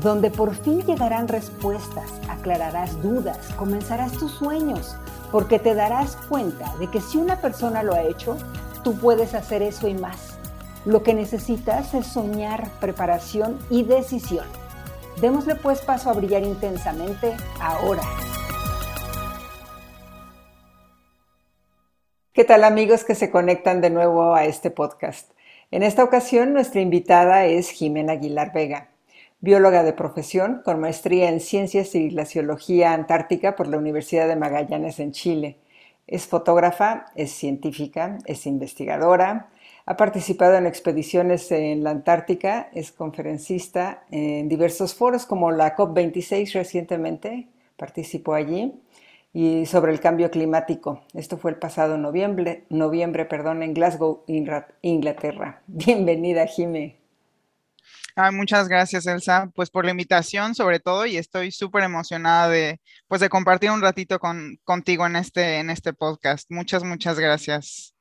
donde por fin llegarán respuestas, aclararás dudas, comenzarás tus sueños, porque te darás cuenta de que si una persona lo ha hecho, tú puedes hacer eso y más. Lo que necesitas es soñar, preparación y decisión. Démosle pues paso a brillar intensamente ahora. ¿Qué tal amigos que se conectan de nuevo a este podcast? En esta ocasión nuestra invitada es Jimena Aguilar Vega, bióloga de profesión con maestría en Ciencias y Glaciología Antártica por la Universidad de Magallanes en Chile. Es fotógrafa, es científica, es investigadora, ha participado en expediciones en la Antártica, es conferencista en diversos foros como la COP26 recientemente, participó allí, y sobre el cambio climático. Esto fue el pasado noviembre, noviembre perdón, en Glasgow, Inglaterra. Bienvenida, Jime. muchas gracias, Elsa, pues por la invitación sobre todo y estoy súper emocionada de, pues de compartir un ratito con, contigo en este, en este podcast. Muchas, muchas gracias.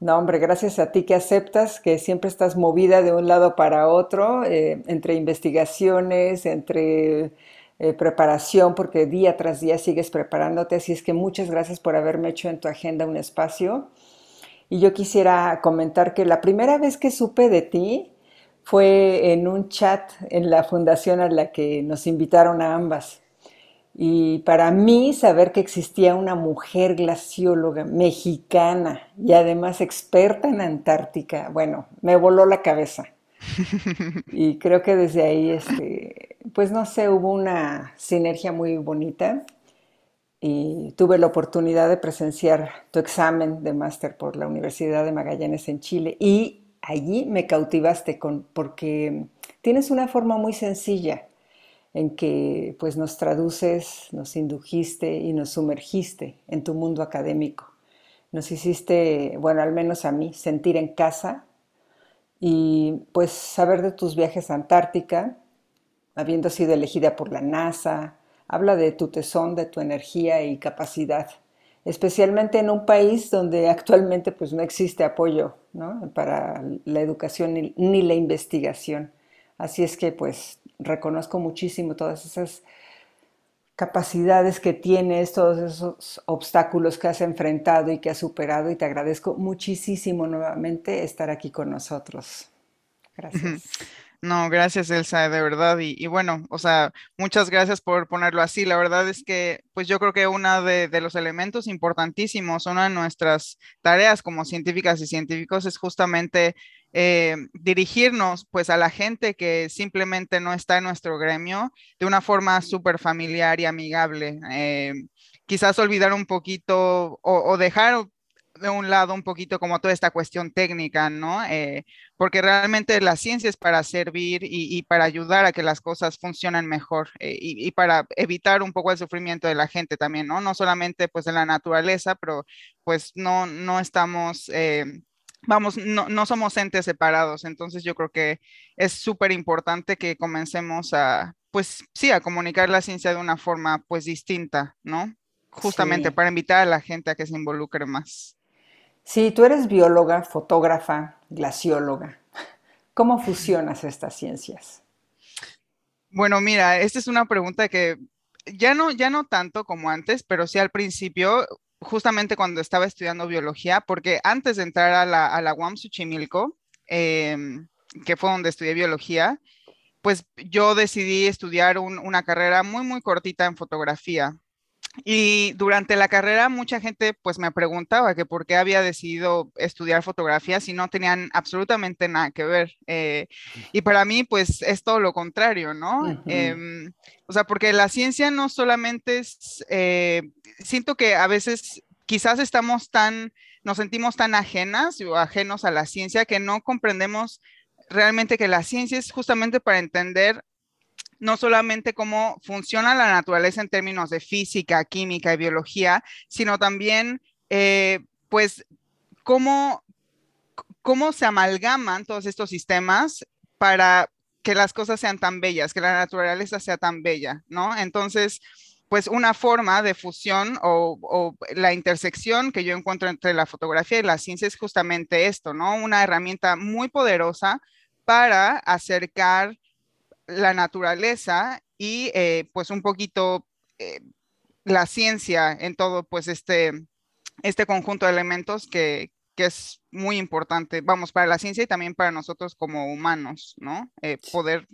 No, hombre, gracias a ti que aceptas, que siempre estás movida de un lado para otro, eh, entre investigaciones, entre eh, preparación, porque día tras día sigues preparándote, así es que muchas gracias por haberme hecho en tu agenda un espacio. Y yo quisiera comentar que la primera vez que supe de ti fue en un chat en la fundación a la que nos invitaron a ambas. Y para mí saber que existía una mujer glacióloga mexicana y además experta en Antártica, bueno, me voló la cabeza. Y creo que desde ahí, este, pues no sé, hubo una sinergia muy bonita y tuve la oportunidad de presenciar tu examen de máster por la Universidad de Magallanes en Chile y allí me cautivaste con, porque tienes una forma muy sencilla en que pues nos traduces, nos indujiste y nos sumergiste en tu mundo académico. Nos hiciste, bueno, al menos a mí, sentir en casa y pues saber de tus viajes a Antártica, habiendo sido elegida por la NASA, habla de tu tesón, de tu energía y capacidad, especialmente en un país donde actualmente pues no existe apoyo para la educación ni, ni la investigación. Así es que pues reconozco muchísimo todas esas capacidades que tienes, todos esos obstáculos que has enfrentado y que has superado y te agradezco muchísimo nuevamente estar aquí con nosotros. Gracias. No, gracias Elsa, de verdad. Y, bueno, o sea, muchas gracias por ponerlo así. La verdad es que, pues yo creo que uno de, los elementos importantísimos, una de nuestras tareas como científicas y científicos es justamente eh, dirigirnos pues a la gente que simplemente no está en nuestro gremio de una forma súper familiar y amigable. Eh, quizás olvidar un poquito o, dejar de un lado un poquito como toda esta cuestión técnica, ¿no? Eh, porque realmente la ciencia es para servir y, para ayudar a que las cosas funcionen mejor y, y, para evitar un poco el sufrimiento de la gente también, ¿no? No solamente pues de la naturaleza, pero pues no, no estamos vamos, no, somos entes separados, entonces yo creo que es súper importante que comencemos a, pues sí, a comunicar la ciencia de una forma pues distinta, ¿no? Justamente para invitar a la gente a que se involucre más. Sí, tú eres bióloga, fotógrafa, glacióloga. ¿Cómo fusionas estas ciencias? Bueno, mira, esta es una pregunta que ya no, ya no tanto como antes, pero sí al principio justamente cuando estaba estudiando biología, porque antes de entrar a la, a la em, que fue donde estudié biología, pues yo decidí estudiar una carrera muy, muy cortita en fotografía. Y durante la carrera mucha gente pues me preguntaba que por qué había decidido estudiar fotografía si no tenían absolutamente nada que ver. Eh, y para mí pues es todo lo contrario, ¿no? Em, o sea, porque la ciencia no solamente es, eh, siento que a veces quizás estamos tan, nos sentimos tan ajenas o ajenos a la ciencia que no comprendemos realmente que la ciencia es justamente para entender no solamente cómo funciona la naturaleza en términos de física, química y biología, sino también, eh, pues, cómo, cómo se amalgaman todos estos sistemas para que las cosas sean tan bellas, que la naturaleza sea tan bella, ¿no? Entonces, pues una forma de fusión o, la intersección que yo encuentro entre la fotografía y la ciencia es justamente esto, ¿no? Una herramienta muy poderosa para acercar la naturaleza y eh, pues un poquito eh, la ciencia en todo pues este, este conjunto de elementos que, que, es muy importante, vamos, para la ciencia y también para nosotros como humanos, ¿no? Eh, poder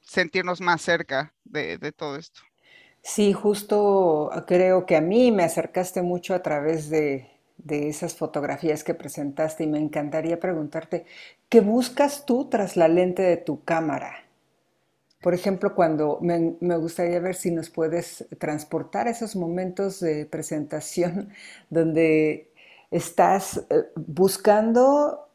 sentirnos más cerca de, de todo esto. Sí, justo creo que a mí me acercaste mucho a través de, de, esas fotografías que presentaste y me encantaría preguntarte, ¿qué buscas tú tras la lente de tu cámara? Por ejemplo, cuando me, gustaría ver si nos puedes transportar esos momentos de presentación donde estás eh, buscando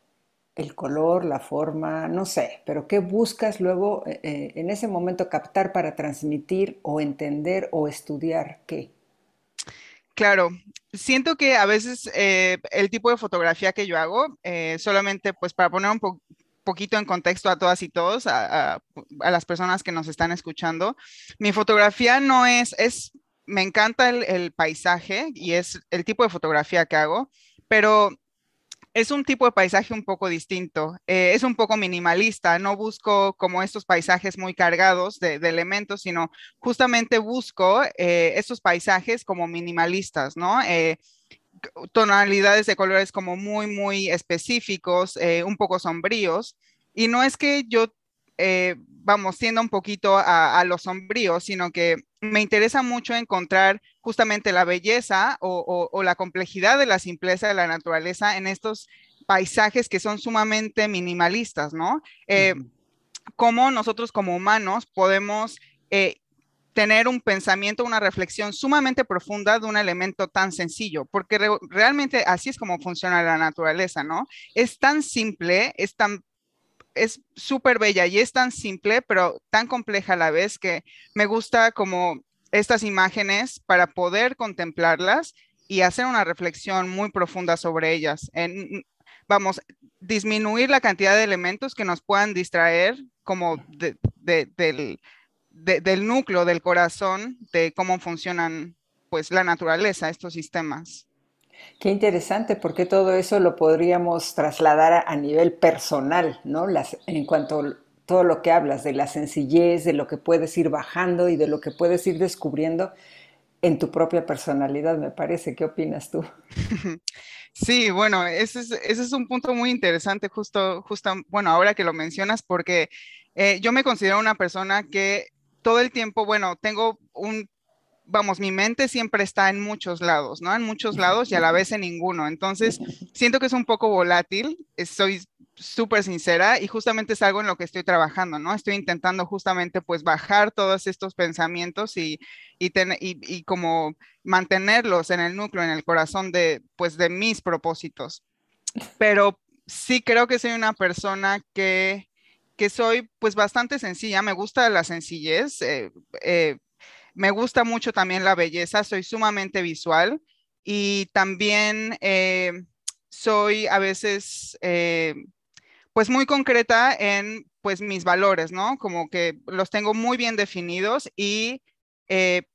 el color, la forma, no sé, pero qué buscas luego eh, eh, en ese momento captar para transmitir o entender o estudiar qué. Claro, siento que a veces el tipo de fotografía que yo hago, solamente pues para poner un, poco poquito en contexto a todas y todos, a, las personas que nos están escuchando. Mi fotografía no es, es, me encanta el, paisaje y es el tipo de fotografía que hago, pero es un tipo de paisaje un poco distinto. Eh, es un poco minimalista. No busco como estos paisajes muy cargados de, elementos, sino justamente busco eh, estos paisajes como minimalistas, ¿no? Eh, tonalidades de colores como muy, muy específicos, eh, un poco sombríos. Y no es que yo, eh, vamos, tienda un poquito a, a los sombríos, sino que me interesa mucho encontrar justamente la belleza o, la complejidad de la simpleza de la naturaleza en estos paisajes que son sumamente minimalistas, ¿no? Eh, cómo nosotros como humanos podemos tener un pensamiento, una reflexión sumamente profunda de un elemento tan sencillo, porque realmente así es como funciona la naturaleza, ¿no? Es tan simple, es tan es súper bella y es tan simple, pero tan compleja a la vez que me gusta como estas imágenes para poder contemplarlas y hacer una reflexión muy profunda sobre ellas. En, vamos, disminuir la cantidad de elementos que nos puedan distraer como de, del, del núcleo del corazón de cómo funcionan pues la naturaleza, estos sistemas. Qué interesante, porque todo eso lo podríamos trasladar a, nivel personal, ¿no? Las, en cuanto a todo lo que hablas, de la sencillez, de lo que puedes ir bajando y de lo que puedes ir descubriendo en tu propia personalidad, me parece. ¿Qué opinas tú? Sí, bueno, ese es, ese es un punto muy interesante, justo, justo, bueno, ahora que lo mencionas, porque eh, yo me considero una persona que todo el tiempo, bueno, tengo un, vamos, mi mente siempre está en muchos lados, ¿no? En muchos lados y a la vez en ninguno. Entonces, siento que es un poco volátil, soy súper sincera y justamente es algo en lo que estoy trabajando, ¿no? Estoy intentando justamente pues bajar todos estos pensamientos y, y, y, como mantenerlos en el núcleo, en el corazón de pues de mis propósitos. Pero sí creo que soy una persona que que soy pues bastante sencilla, me gusta la sencillez, eh, eh, me gusta mucho también la belleza, soy sumamente visual y también eh, soy a veces pues muy concreta en pues mis valores, ¿no? Como que los tengo muy bien definidos y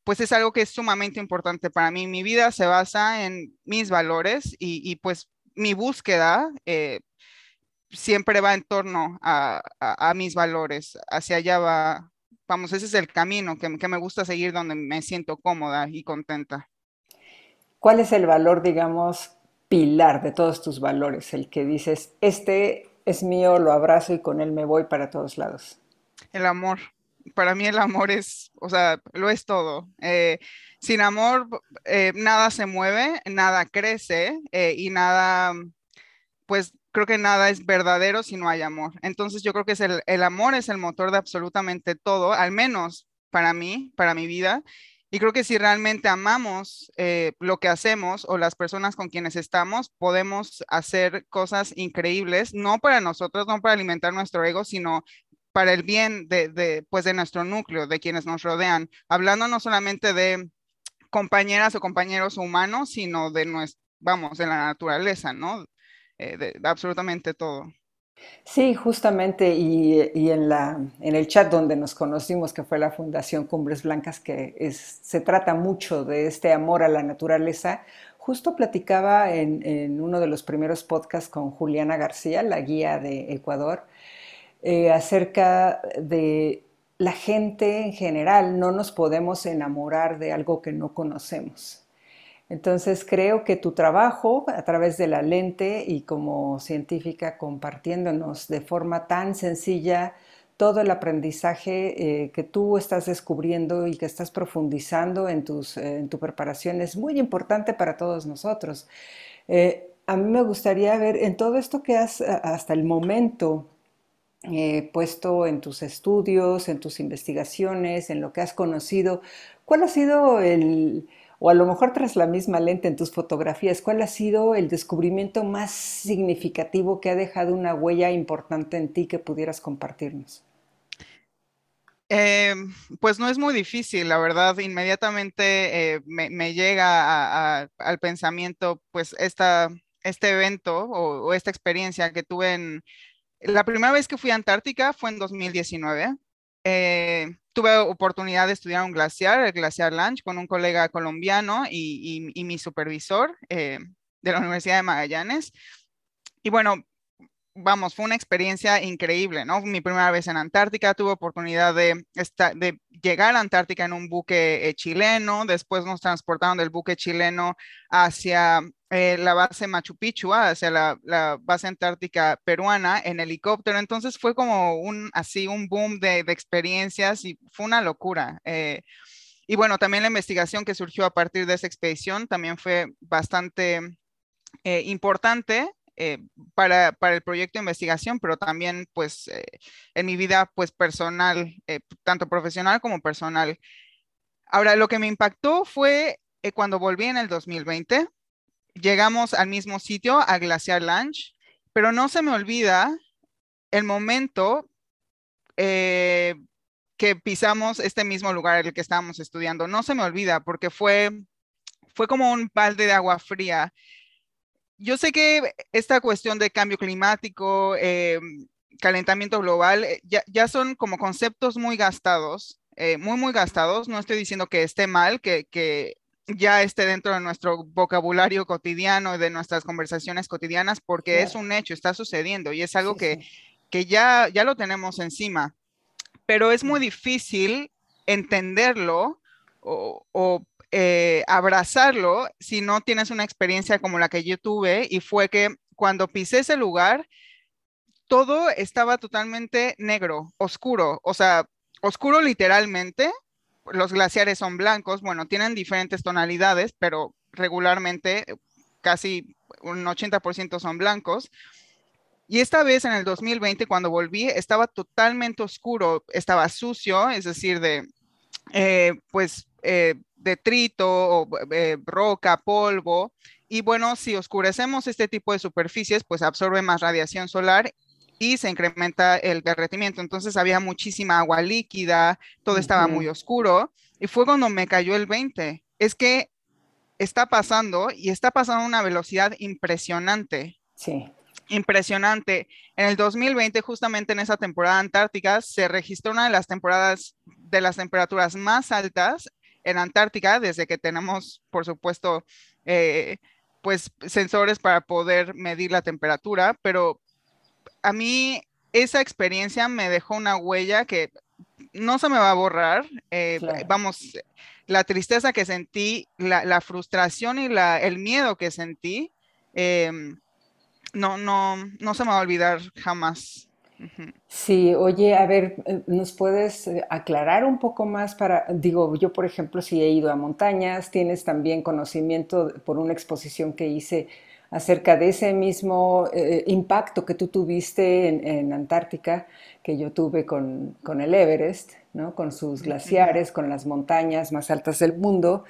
pues es algo que es sumamente importante para mí. Mi vida se basa en mis valores y, y pues mi búsqueda siempre va en torno a, mis valores, hacia allá va, vamos, ese es el camino que, me gusta seguir donde me siento cómoda y contenta. ¿Cuál es el valor, digamos, pilar de todos tus valores? El que dices, este es mío, lo abrazo y con él me voy para todos lados. El amor. Para mí el amor es, o sea, lo es todo. Eh, sin amor, eh, nada se mueve, nada crece eh, y nada, pues creo que nada es verdadero si no hay amor. Entonces yo creo que es el, amor es el motor de absolutamente todo, al menos para mí, para mi vida. Y creo que si realmente amamos eh, lo que hacemos o las personas con quienes estamos, podemos hacer cosas increíbles, no para nosotros, no para alimentar nuestro ego, sino para el bien de, pues de nuestro núcleo, de quienes nos rodean, hablando no solamente de compañeras o compañeros humanos, sino de nuestro, vamos, de la naturaleza, ¿no? Eh, de, absolutamente todo. Sí, justamente, y, en, la, en el chat donde nos conocimos, que fue la Fundación Cumbres Blancas, que se trata mucho de este amor a la naturaleza, justo platicaba en, en uno de los primeros podcasts con Juliana García, la guía de Ecuador, eh, acerca de la gente en general. No nos podemos enamorar de algo que no conocemos. Entonces creo que tu trabajo a través de la lente y como científica compartiéndonos de forma tan sencilla todo el aprendizaje eh, que tú estás descubriendo y que estás profundizando en, tus, en tu preparación es muy importante para todos nosotros. Eh, a mí me gustaría ver en todo esto que has hasta el momento eh, puesto en tus estudios, en tus investigaciones, en lo que has conocido, ¿cuál ha sido el, o a lo mejor tras la misma lente en tus fotografías, cuál ha sido el descubrimiento más significativo que ha dejado una huella importante en ti que pudieras compartirnos? Eh, pues no es muy difícil, la verdad, inmediatamente eh, me, llega al pensamiento pues esta, este evento o, esta experiencia que tuve en, la primera vez que fui a Antártica fue en 2019. Eh, tuve oportunidad de estudiar un glaciar, el glaciar Lange, con un colega colombiano y, mi supervisor eh, de la Universidad de Magallanes. Y bueno, vamos, fue una experiencia increíble, ¿no? Mi primera vez en Antártica, tuve oportunidad de, de llegar a Antártica en un buque eh, chileno, después nos transportaron del buque chileno hacia eh, la base Machu Picchu, ah, hacia la, base antártica peruana en helicóptero, entonces fue como un, así, un boom de, experiencias y fue una locura. Eh, y bueno, también la investigación que surgió a partir de esa expedición también fue bastante importante eh, para, el proyecto de investigación, pero también pues eh, en mi vida pues personal, eh, tanto profesional como personal. Ahora, lo que me impactó fue cuando volví en el 2020, llegamos al mismo sitio, a Glaciar Lounge, pero no se me olvida el momento que pisamos este mismo lugar el que estábamos estudiando. No se me olvida porque fue, fue como un balde de agua fría yo sé que esta cuestión de cambio climático, eh, calentamiento global, eh, ya, son como conceptos muy gastados, eh, muy, muy gastados. No estoy diciendo que esté mal, que, ya esté dentro de nuestro vocabulario cotidiano, de nuestras conversaciones cotidianas, porque es un hecho, está sucediendo y es algo que, ya, ya lo tenemos encima. Pero es muy difícil entenderlo o, o eh, abrazarlo si no tienes una experiencia como la que yo tuve y fue que cuando pisé ese lugar, todo estaba totalmente negro, oscuro, o sea, oscuro literalmente. Los glaciares son blancos, bueno, tienen diferentes tonalidades, pero regularmente casi un 80% son blancos. Y esta vez en el 2020, cuando volví, estaba totalmente oscuro, estaba sucio, es decir, de, eh, pues, eh, detrito, o, eh, roca, polvo. Y bueno, si oscurecemos este tipo de superficies, pues absorbe más radiación solar y se incrementa el derretimiento. Entonces había muchísima agua líquida, todo estaba muy oscuro. Y fue cuando me cayó el 20. Es que está pasando y está pasando a una velocidad impresionante. Sí. Impresionante. En el 2020, justamente en esa temporada antártica, se registró una de las temporadas de las temperaturas más altas en Antártica, desde que tenemos, por supuesto, eh, pues sensores para poder medir la temperatura, pero a mí esa experiencia me dejó una huella que no se me va a borrar. Eh, vamos, la tristeza que sentí, la, frustración y la, el miedo que sentí, em, no, no, no se me va a olvidar jamás. Sí, oye, a ver, eh, ¿nos puedes eh, aclarar un poco más para, digo, yo por ejemplo, si he ido a montañas, tienes también conocimiento por una exposición que hice acerca de ese mismo eh, impacto que tú tuviste en, Antártica, que yo tuve con, con, el Everest, ¿no? con sus glaciares, con las montañas más altas del mundo,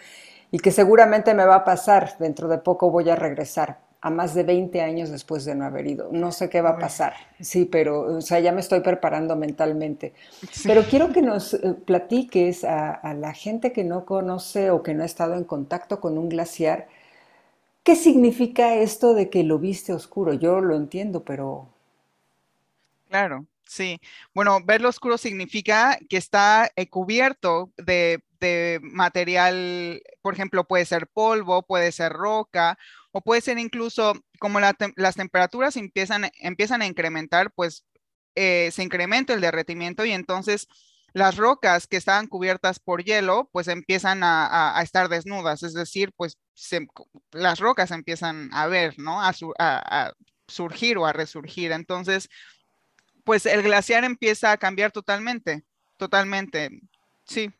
y que seguramente me va a pasar, dentro de poco voy a regresar a más de 20 años después de no haber ido. No sé qué va a pasar, sí, pero, o sea, ya me estoy preparando mentalmente. Pero quiero que nos eh, platiques a, a, la gente que no conoce o que no ha estado en contacto con un glaciar, ¿qué significa esto de que lo viste oscuro? Yo lo entiendo, pero... Claro, sí. Bueno, verlo oscuro significa que está eh, cubierto de, de material, por ejemplo, puede ser polvo, puede ser roca o puede ser incluso como las temperaturas empiezan, empiezan a incrementar, pues eh, se incrementa el derretimiento y entonces las rocas que estaban cubiertas por hielo, pues empiezan a, estar desnudas, es decir, pues las rocas empiezan a ver, ¿no? A, a, surgir o a resurgir. Entonces, pues el glaciar empieza a cambiar totalmente, totalmente. Sí.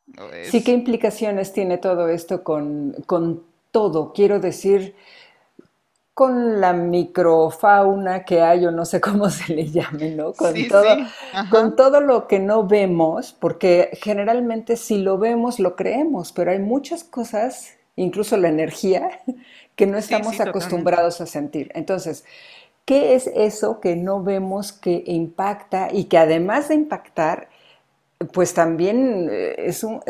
Sí, ¿qué implicaciones tiene todo esto con, con todo? Quiero decir, con la microfauna que hay, o no sé cómo se le llame, ¿no? Con, todo, con todo lo que no vemos, porque generalmente si lo vemos lo creemos, pero hay muchas cosas, incluso la energía, que no estamos acostumbrados a sentir. Entonces, ¿qué es eso que no vemos que impacta y que además de impactar, pues también eh, es un,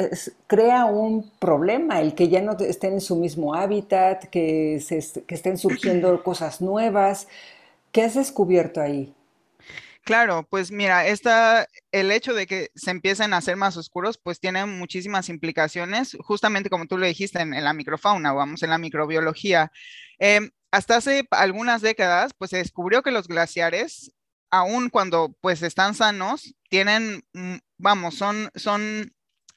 crea un problema el que ya no estén en su mismo hábitat, que, se, que estén surgiendo cosas nuevas. ¿Qué has descubierto ahí? Claro, pues mira, esta, el hecho de que se empiecen a hacer más oscuros, pues tiene muchísimas implicaciones, justamente como tú lo dijiste en, la microfauna, vamos, en la microbiología. Em, hasta hace algunas décadas, pues se descubrió que los glaciares aún cuando pues están sanos, tienen, mm, vamos, son, son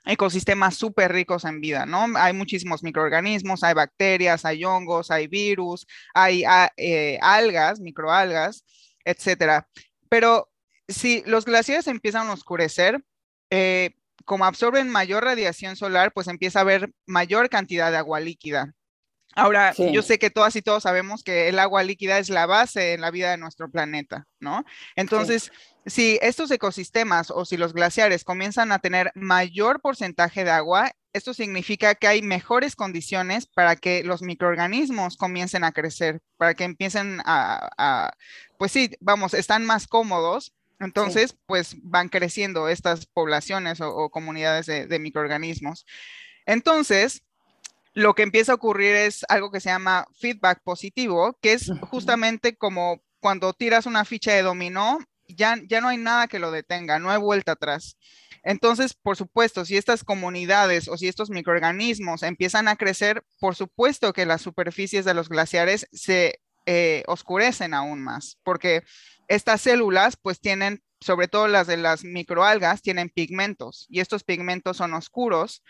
ecosistemas súper ricos en vida, ¿no? Hay muchísimos microorganismos, hay bacterias, hay hongos, hay virus, hay ah, eh, algas, microalgas, etcétera. Pero si los glaciares empiezan a oscurecer, eh, como absorben mayor radiación solar, pues empieza a haber mayor cantidad de agua líquida. Ahora, yo sé que todas y todos sabemos que el agua líquida es la base en la vida de nuestro planeta, ¿no? Entonces, si estos ecosistemas o si los glaciares comienzan a tener mayor porcentaje de agua, esto significa que hay mejores condiciones para que los microorganismos comiencen a crecer, para que empiecen a, pues sí, vamos, están más cómodos entonces, pues van creciendo estas poblaciones o, comunidades de, de, microorganismos. Entonces, lo que empieza a ocurrir es algo que se llama feedback positivo, que es justamente como cuando tiras una ficha de dominó, ya, ya no hay nada que lo detenga, no hay vuelta atrás. Entonces, por supuesto, si estas comunidades o si estos microorganismos empiezan a crecer, por supuesto que las superficies de los glaciares se eh, oscurecen aún más, porque estas células pues tienen, sobre todo las de las microalgas, tienen pigmentos y estos pigmentos son oscuros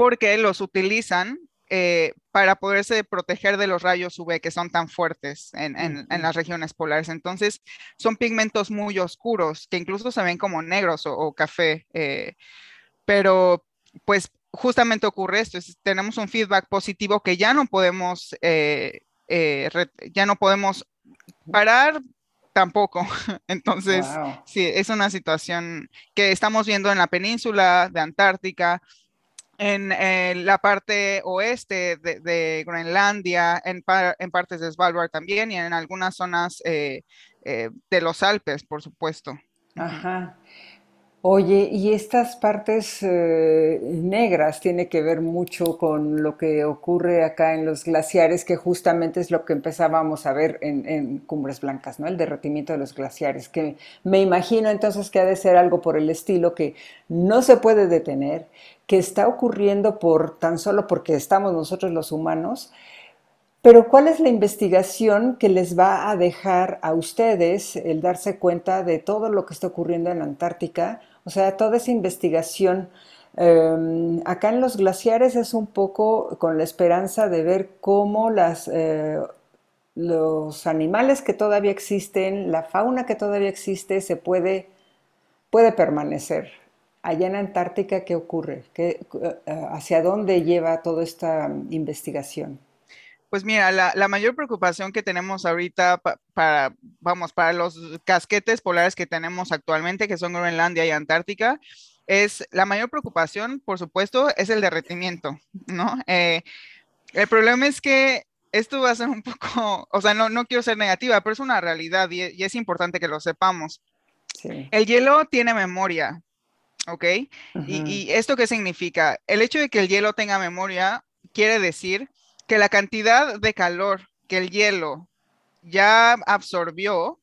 porque los utilizan eh, para poderse proteger de los rayos UV que son tan fuertes en, las regiones polares. Entonces, son pigmentos muy oscuros que incluso se ven como negros o, café, eh, pero pues justamente ocurre esto, tenemos un feedback positivo que ya no podemos, eh, ya no podemos parar tampoco. Entonces, sí, es una situación que estamos viendo en la península de Antártica, en, la parte oeste de, Groenlandia, en, en, partes de Svalbard también y en algunas zonas eh, eh, de los Alpes, por supuesto. Ajá. Oye, y estas partes eh, negras tiene que ver mucho con lo que ocurre acá en los glaciares, que justamente es lo que empezábamos a ver en, en, Cumbres Blancas, ¿no? El derretimiento de los glaciares, que me imagino entonces que ha de ser algo por el estilo que no se puede detener, que está ocurriendo por tan solo porque estamos nosotros los humanos. Pero ¿cuál es la investigación que les va a dejar a ustedes el darse cuenta de todo lo que está ocurriendo en la Antártica? O sea, toda esa investigación em, acá en los glaciares es un poco con la esperanza de ver cómo las, eh, los animales que todavía existen, la fauna que todavía existe, se puede, puede permanecer. Allá en Antártica, ¿qué ocurre? ¿Qué, eh, ¿Hacia dónde lleva toda esta investigación? Pues mira, la, mayor preocupación que tenemos ahorita para, vamos, para los casquetes polares que tenemos actualmente, que son Groenlandia y Antártica, es la mayor preocupación, por supuesto, es el derretimiento, ¿no? Eh, el problema es que esto va a ser un poco, o sea, no, no quiero ser negativa, pero es una realidad y, es importante que lo sepamos. El hielo tiene memoria, ¿ok? y, y, esto qué significa? El hecho de que el hielo tenga memoria quiere decir que la cantidad de calor que el hielo ya absorbió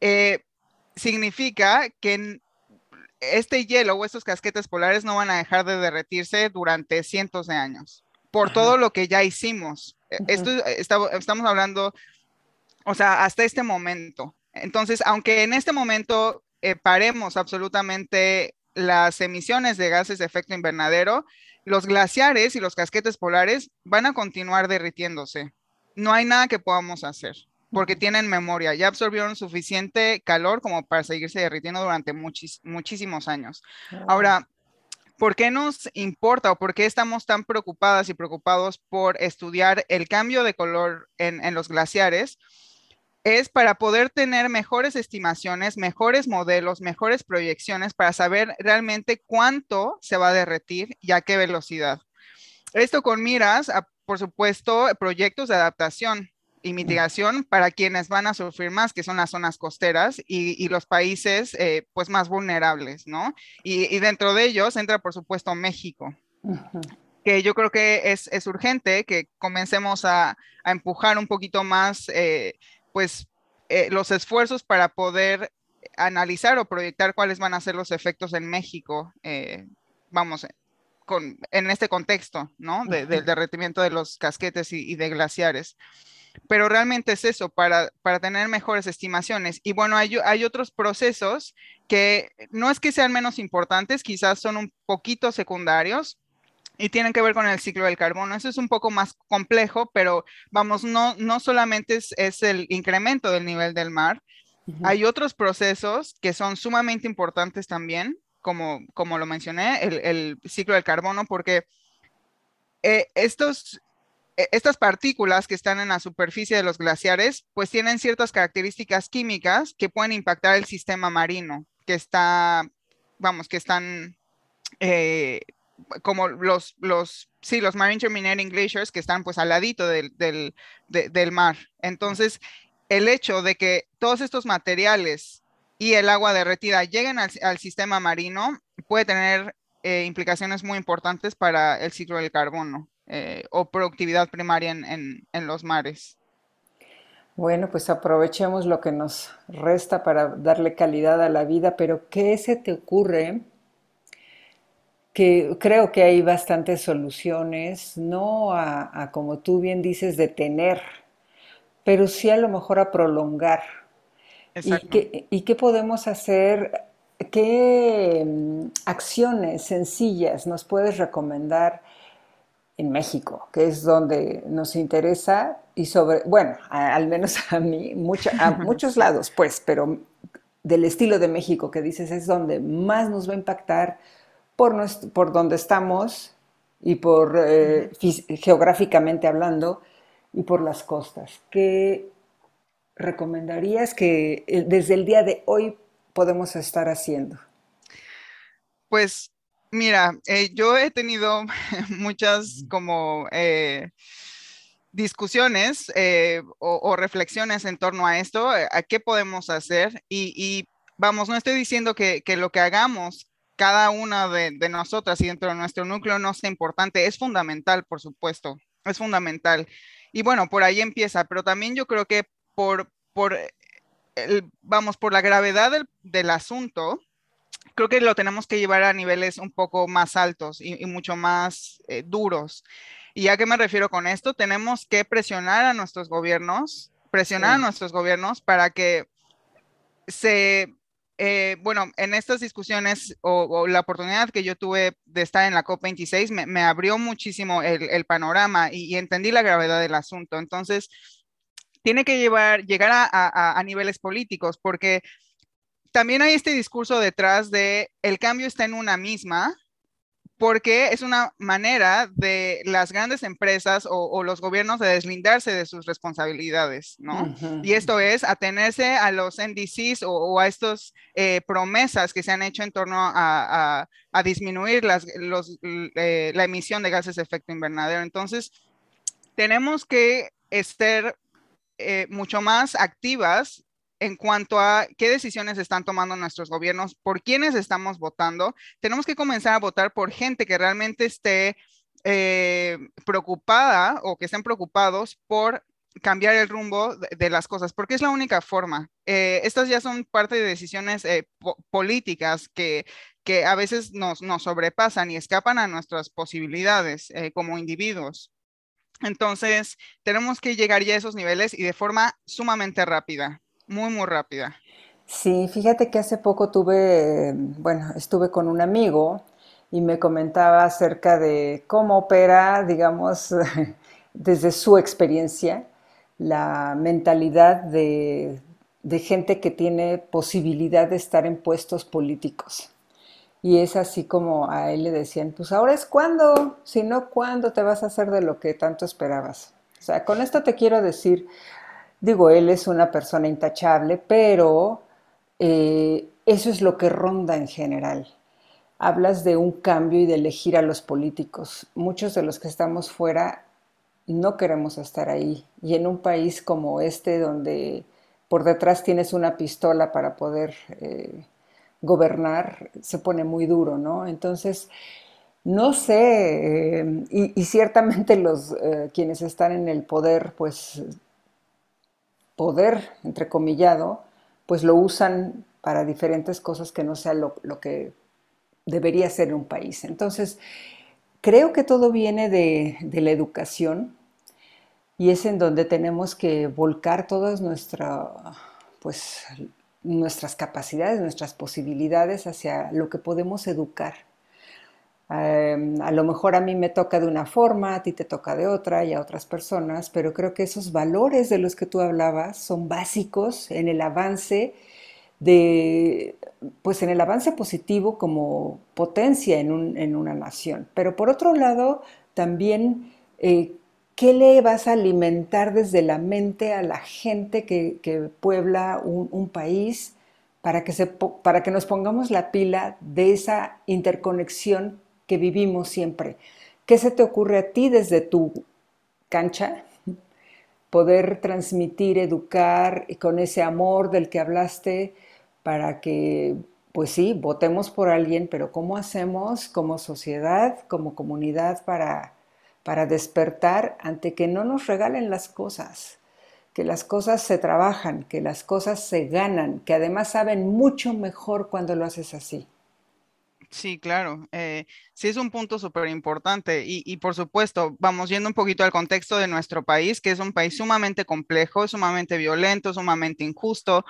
eh, significa que este hielo o estos casquetes polares no van a dejar de derretirse durante cientos de años por todo lo que ya hicimos. E, esto estamos hablando, o sea, hasta este momento. Entonces, aunque en este momento eh, paremos absolutamente las emisiones de gases de efecto invernadero, los glaciares y los casquetes polares van a continuar derritiéndose. No hay nada que podamos hacer porque tienen memoria, ya absorbieron suficiente calor como para seguirse derritiendo durante muchísimos años. Ahora, ¿por qué nos importa o por qué estamos tan preocupadas y preocupados por estudiar el cambio de color en, en los glaciares? Es para poder tener mejores estimaciones, mejores modelos, mejores proyecciones para saber realmente cuánto se va a derretir y a qué velocidad. Esto con miras a, por supuesto, proyectos de adaptación y mitigación para quienes van a sufrir más, que son las zonas costeras y, los países eh, pues más vulnerables, ¿no? Y, dentro de ellos entra, por supuesto, México. que yo creo que es, es urgente que comencemos a, a, empujar un poquito más, eh, pues, eh, los esfuerzos para poder analizar o proyectar cuáles van a ser los efectos en México, vamos, con, en este contexto, ¿no? del derretimiento de los casquetes y, y de glaciares pero realmente es eso, para, para tener mejores estimaciones. Y bueno, hay, hay, otros procesos que no es que sean menos importantes, quizás son un poquito secundarios y tienen que ver con el ciclo del carbono. Eso es un poco más complejo, pero vamos, no, no solamente es, es el incremento del nivel del mar, hay otros procesos que son sumamente importantes también, como, como lo mencioné, el, el ciclo del carbono, porque eh, estos e, estas partículas que están en la superficie de los glaciares, pues tienen ciertas características químicas que pueden impactar el sistema marino, que está, vamos, que están eh, como los, los, sí, los marine terminating glaciers que están pues al ladito del, del, mar. Entonces, el hecho de que todos estos materiales y el agua derretida lleguen al, sistema marino puede tener eh, implicaciones muy importantes para el ciclo del carbono. Eh, o productividad primaria en, en, los mares. Bueno, pues aprovechemos lo que nos resta para darle calidad a la vida, pero ¿qué se te ocurre? Que creo que hay bastantes soluciones, no a, como tú bien dices, detener, pero sí a lo mejor a prolongar. ¿Y qué, ¿Y qué podemos hacer? ¿Qué mm, acciones sencillas nos puedes recomendar? en México, que es donde nos interesa y sobre, bueno, al menos a mí, a muchos lados, pues, pero del estilo de México que dices es donde más nos va a impactar por, por donde estamos y por eh, geográficamente hablando y por las costas. ¿Qué recomendarías que eh, desde el día de hoy podemos estar haciendo? Pues Mira, eh, yo he tenido muchas como eh, discusiones eh, o, reflexiones en torno a esto, a qué podemos hacer y, vamos, no estoy diciendo que, lo que hagamos cada una de, nosotras y dentro de nuestro núcleo no sea importante, es fundamental, por supuesto, es fundamental. Y bueno, por ahí empieza, pero también yo creo que por, por vamos, por la gravedad del asunto, creo que lo tenemos que llevar a niveles un poco más altos y, mucho más eh, duros. ¿Y a qué me refiero con esto? Tenemos que presionar a nuestros gobiernos, presionar a nuestros gobiernos para que se, eh, bueno, en estas discusiones o, la oportunidad que yo tuve de estar en la COP26 me, abrió muchísimo el, panorama y, entendí la gravedad del asunto. Entonces, tiene que llevar, llegar a niveles políticos porque también hay este discurso detrás de el cambio está en una misma, porque es una manera de las grandes empresas o, los gobiernos de deslindarse de sus responsabilidades, ¿no? Y esto es atenerse a los NDCs o, a estas eh, promesas que se han hecho en torno a, disminuir las, eh, la emisión de gases de efecto invernadero. Entonces, tenemos que estar eh, mucho más activas en cuanto a qué decisiones están tomando nuestros gobiernos, por quiénes estamos votando. Tenemos que comenzar a votar por gente que realmente esté eh, preocupada o que estén preocupados por cambiar el rumbo de, las cosas, porque es la única forma. Eh, estas ya son parte de decisiones eh, políticas que, que a veces nos, nos, sobrepasan y escapan a nuestras posibilidades como individuos. Entonces, tenemos que llegar ya a esos niveles y de forma sumamente rápida muy, muy rápida. Sí, fíjate que hace poco tuve, bueno, estuve con un amigo y me comentaba acerca de cómo opera, digamos, desde su experiencia, la mentalidad de, de gente que tiene posibilidad de estar en puestos políticos. Y es así como a él le decían, pues ahora es cuando, si no, ¿cuándo te vas a hacer de lo que tanto esperabas? O sea, con esto te quiero decir, Digo, él es una persona intachable, pero eh, eso es lo que ronda en general. Hablas de un cambio y de elegir a los políticos. Muchos de los que estamos fuera no queremos estar ahí. Y en un país como este, donde por detrás tienes una pistola para poder eh, gobernar, se pone muy duro, ¿no? Entonces, no sé, eh, y, y, ciertamente los quienes están en el poder, pues poder, entrecomillado, pues lo usan para diferentes cosas que no sea lo, que debería ser un país. Entonces, creo que todo viene de, la educación y es en donde tenemos que volcar todas pues, nuestras capacidades, nuestras posibilidades hacia lo que podemos educar. Em, a lo mejor a mí me toca de una forma, a ti te toca de otra y a otras personas, pero creo que esos valores de los que tú hablabas son básicos en el avance de, pues en el avance positivo como potencia en, una nación. Pero por otro lado, también, eh, ¿qué le vas a alimentar desde la mente a la gente que, puebla un, un país? Para que, se, para que nos pongamos la pila de esa interconexión que vivimos siempre. ¿Qué se te ocurre a ti desde tu cancha? Poder transmitir, educar y con ese amor del que hablaste para que, pues sí, votemos por alguien, pero ¿cómo hacemos como sociedad, como comunidad para, para despertar ante que no nos regalen las cosas? que las cosas se trabajan, que las cosas se ganan, que además saben mucho mejor cuando lo haces así. Sí, claro. Eh, sí es un punto súper importante y, por supuesto, vamos yendo un poquito al contexto de nuestro país, que es un país sumamente complejo, sumamente violento, sumamente injusto.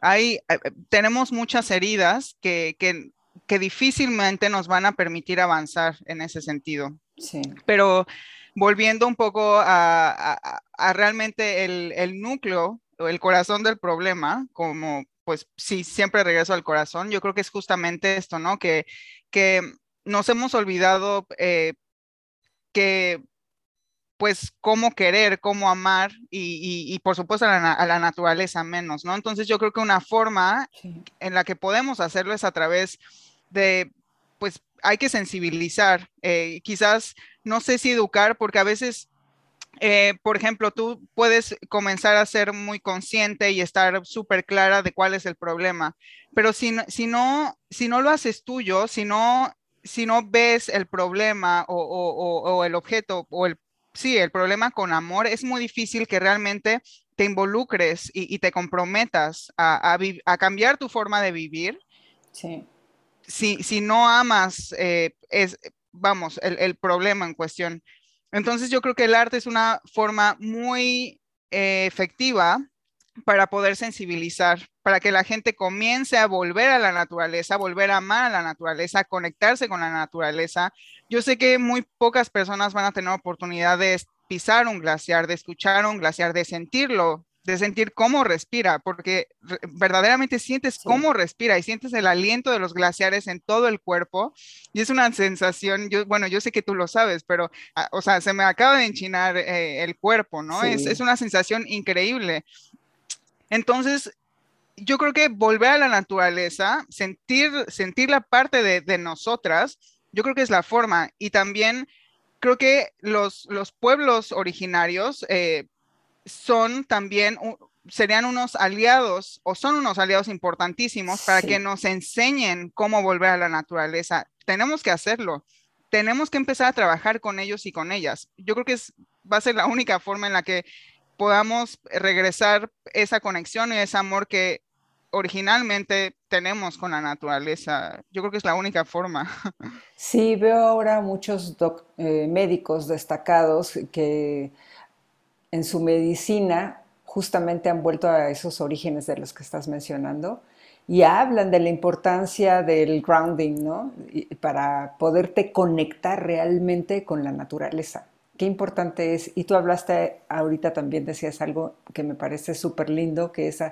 Ahí eh, eh, tenemos muchas heridas que, que, difícilmente nos van a permitir avanzar en ese sentido. Sí. Pero volviendo un poco a, realmente el, el núcleo o el corazón del problema, como pues sí, siempre regreso al corazón. Yo creo que es justamente esto, ¿no? Que, que nos hemos olvidado eh, que pues cómo querer, cómo amar y, por supuesto a la, naturaleza menos, ¿no? Entonces yo creo que una forma en la que podemos hacerlo es a través de, pues hay que sensibilizar, eh, quizás no sé si educar, porque a veces eh, por ejemplo, tú puedes comenzar a ser muy consciente y estar súper clara de cuál es el problema, pero si, si, no, si no lo haces tuyo, si no, si no ves el problema o, el objeto o el, sí, el problema con amor, es muy difícil que realmente te involucres y, te comprometas a, a, cambiar tu forma de vivir. Sí. Si, si no amas, eh, es, vamos, el, el problema en cuestión. Entonces yo creo que el arte es una forma muy eh, efectiva para poder sensibilizar, para que la gente comience a volver a la naturaleza, volver a amar a la naturaleza, a conectarse con la naturaleza. Yo sé que muy pocas personas van a tener oportunidad de pisar un glaciar, de escuchar un glaciar, de sentirlo de sentir cómo respira, porque verdaderamente sientes cómo respira y sientes el aliento de los glaciares en todo el cuerpo y es una sensación, yo, bueno, yo sé que tú lo sabes, pero, ah, o sea, se me acaba de enchinar eh, el cuerpo, ¿no? Es, es, una sensación increíble. Entonces, yo creo que volver a la naturaleza, sentir, sentir la parte de, de nosotras, yo creo que es la forma y también creo que los, los pueblos originarios eh, son también, serían unos aliados o son unos aliados importantísimos para que nos enseñen cómo volver a la naturaleza. Tenemos que hacerlo. Tenemos que empezar a trabajar con ellos y con ellas. Yo creo que es, va a ser la única forma en la que podamos regresar esa conexión y ese amor que originalmente tenemos con la naturaleza. Yo creo que es la única forma. Sí, veo ahora muchos eh, médicos destacados que en su medicina justamente han vuelto a esos orígenes de los que estás mencionando y hablan de la importancia del grounding, ¿no? para poderte conectar realmente con la naturaleza. Qué importante es, y tú hablaste ahorita también, decías algo que me parece súper lindo, que es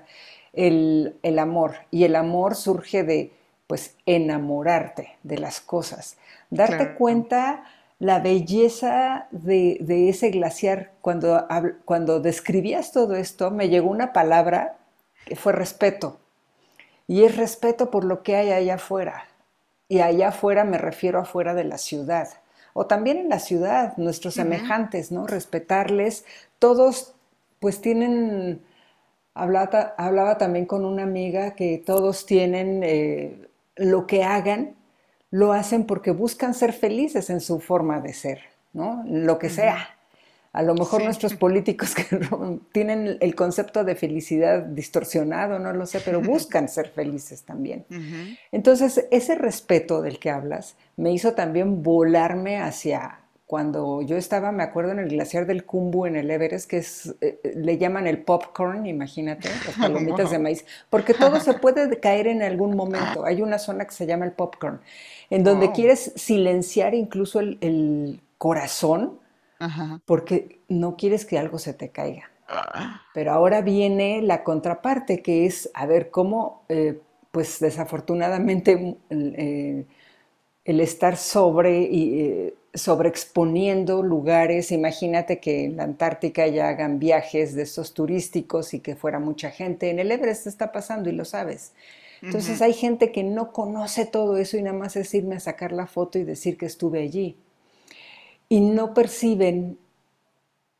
el, el amor. Y el amor surge de, pues, enamorarte de las cosas, darte cuenta la belleza de, ese glaciar. Cuando, cuando describías todo esto, me llegó una palabra que fue respeto. Y es respeto por lo que hay allá afuera. Y allá afuera me refiero afuera de la ciudad. O también en la ciudad, nuestros semejantes, ¿no? Respetarles. Todos, pues tienen. Hablaba, hablaba también con una amiga que todos tienen eh, lo que hagan, lo hacen porque buscan ser felices en su forma de ser, ¿no? Lo que sea. A lo mejor nuestros políticos que tienen el concepto de felicidad distorsionado, no lo sé, pero buscan ser felices también. Entonces, ese respeto del que hablas me hizo también volarme hacia cuando yo estaba, me acuerdo, en el glaciar del Kumbu en el Everest, que es, eh, eh, le llaman el popcorn, imagínate, las palomitas de maíz, porque todo se puede caer en algún momento. Hay una zona que se llama el popcorn, en donde quieres silenciar incluso el, corazón, porque no quieres que algo se te caiga. Ah. Pero ahora viene la contraparte, que es, a ver, cómo, eh, pues desafortunadamente, el estar sobre y sobreexponiendo lugares. Imagínate que en la Antártica ya hagan viajes de estos turísticos y que fuera mucha gente. En el Everest está pasando y lo sabes. Entonces hay gente que no conoce todo eso y nada más es irme a sacar la foto y decir que estuve allí. Y no perciben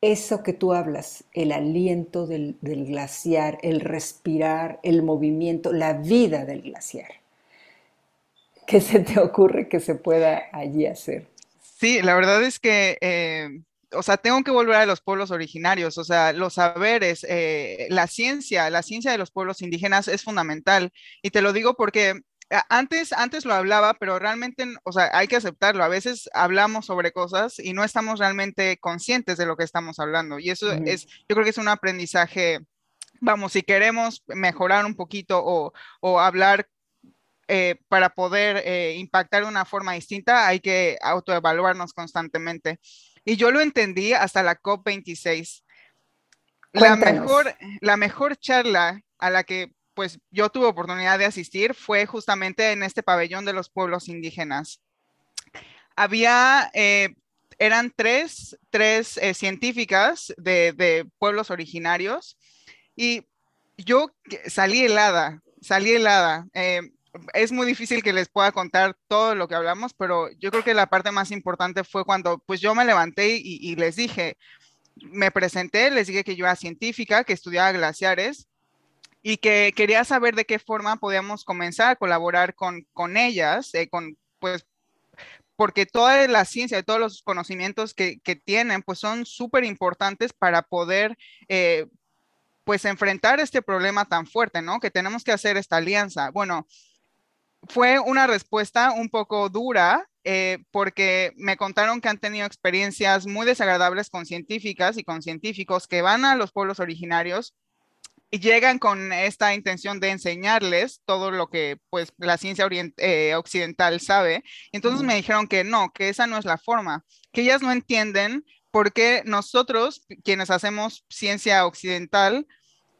eso que tú hablas, el aliento del, del glaciar, el respirar, el movimiento, la vida del glaciar. ¿Qué se te ocurre que se pueda allí hacer? Sí, la verdad es que, eh, o sea, tengo que volver a los pueblos originarios, o sea, los saberes, eh, la ciencia, la ciencia de los pueblos indígenas es fundamental. Y te lo digo porque antes, antes lo hablaba, pero realmente, o sea, hay que aceptarlo. A veces hablamos sobre cosas y no estamos realmente conscientes de lo que estamos hablando. Y eso es, yo creo que es un aprendizaje, vamos, si queremos mejorar un poquito o, o hablar eh, para poder eh, impactar de una forma distinta, hay que autoevaluarnos constantemente. Y yo lo entendí hasta la COP26. La mejor, la mejor charla a la que pues yo tuve oportunidad de asistir fue justamente en este pabellón de los pueblos indígenas. Había, eh, eran tres, tres científicas de, de, pueblos originarios y yo salí helada, salí helada es muy difícil que les pueda contar todo lo que hablamos, pero yo creo que la parte más importante fue cuando pues yo me levanté y, les dije, me presenté, les dije que yo era científica, que estudiaba glaciares y que quería saber de qué forma podíamos comenzar a colaborar con, con ellas, eh, con pues porque toda la ciencia, todos los conocimientos que, que tienen, pues son súper importantes para poder eh, pues enfrentar este problema tan fuerte, ¿no? Que tenemos que hacer esta alianza. Bueno, fue una respuesta un poco dura eh, porque me contaron que han tenido experiencias muy desagradables con científicas y con científicos que van a los pueblos originarios y llegan con esta intención de enseñarles todo lo que pues la ciencia eh, occidental sabe. Entonces me dijeron que no, que esa no es la forma, que ellas no entienden por qué nosotros, quienes hacemos ciencia occidental,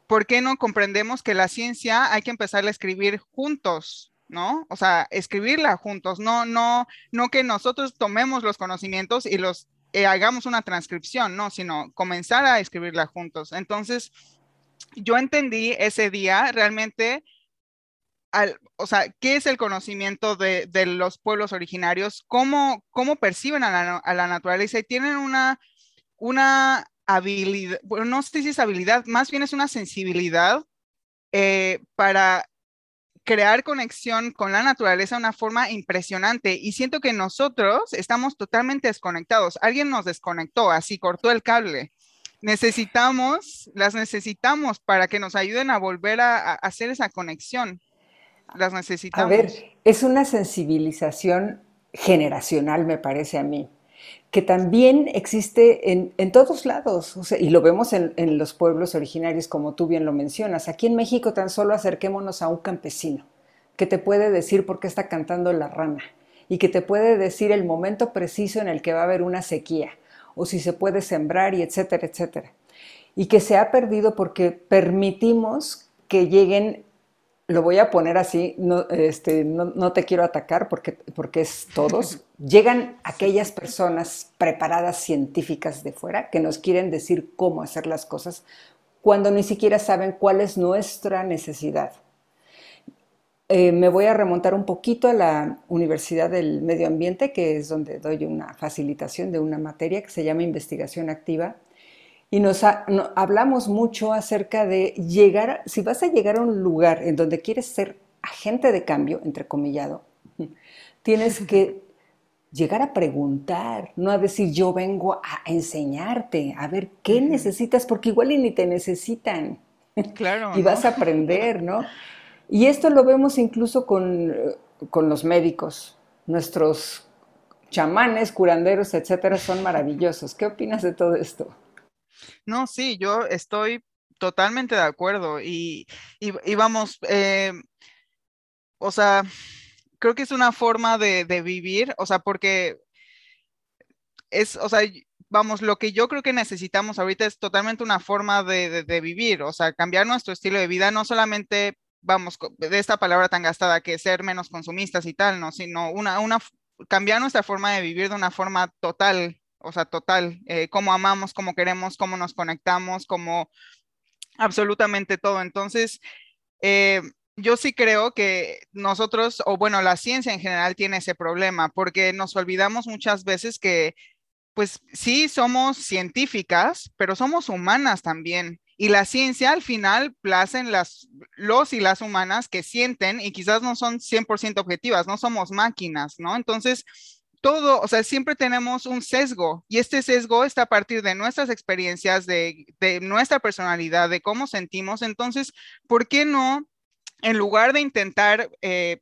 ¿por qué no comprendemos que la ciencia hay que empezar a escribir juntos? ¿No? O sea, escribirla juntos, no, no, no que nosotros tomemos los conocimientos y los eh, hagamos una transcripción, no, sino comenzar a escribirla juntos. Entonces, yo entendí ese día realmente o sea, ¿qué es el conocimiento de, los pueblos originarios? ¿Cómo, cómo perciben a la, naturaleza? Y tienen una, una habilidad, bueno, no sé si es habilidad, más bien es una sensibilidad eh, para crear conexión con la naturaleza de una forma impresionante. Y siento que nosotros estamos totalmente desconectados. Alguien nos desconectó, así cortó el cable necesitamos, las necesitamos para que nos ayuden a volver a hacer esa conexión las necesitamos. A ver, es una sensibilización generacional, me parece a mí, que también existe en, todos lados, y lo vemos en, en, los pueblos originarios, como tú bien lo mencionas. Aquí en México tan solo acerquémonos a un campesino que te puede decir por qué está cantando la rana y que te puede decir el momento preciso en el que va a haber una sequía o si se puede sembrar y etcétera, etcétera. Y que se ha perdido porque permitimos que lleguen lo voy a poner así, no, este, no, te quiero atacar porque, porque es todos, llegan aquellas personas preparadas científicas de fuera que nos quieren decir cómo hacer las cosas cuando ni siquiera saben cuál es nuestra necesidad. Eh, me voy a remontar un poquito a la Universidad del Medio Ambiente, que es donde doy una facilitación de una materia que se llama investigación activa y nos, hablamos mucho acerca de llegar, si vas a llegar a un lugar en donde quieres ser agente de cambio, entrecomillado, tienes que llegar a preguntar, no a decir yo vengo a enseñarte, a ver qué necesitas, porque igual y ni te necesitan. Claro. y vas a aprender, ¿no? Y esto lo vemos incluso con, con los médicos. Nuestros chamanes, curanderos, etcétera, son maravillosos. ¿Qué opinas de todo esto? No, sí, yo estoy totalmente de acuerdo y, vamos, eh, o sea, creo que es una forma de, vivir, o sea, porque es, o sea, vamos, lo que yo creo que necesitamos ahorita es totalmente una forma de, vivir, o sea, cambiar nuestro estilo de vida, no solamente, vamos, de esta palabra tan gastada que ser menos consumistas y tal, no, sino una, una, cambiar nuestra forma de vivir de una forma total, o sea, total, eh, cómo amamos, cómo queremos, cómo nos conectamos, cómo absolutamente todo. Entonces, eh, yo sí creo que nosotros, o bueno, la ciencia en general tiene ese problema, porque nos olvidamos muchas veces que, pues sí, somos científicas, pero somos humanas también. Y la ciencia al final placen las, los y las humanas que sienten y quizás no son 100% objetivas, no somos máquinas, ¿no? Entonces, todo, o sea, siempre tenemos un sesgo y este sesgo está a partir de nuestras experiencias, de, nuestra personalidad, de cómo sentimos. Entonces, ¿por qué no, en lugar de intentar eh,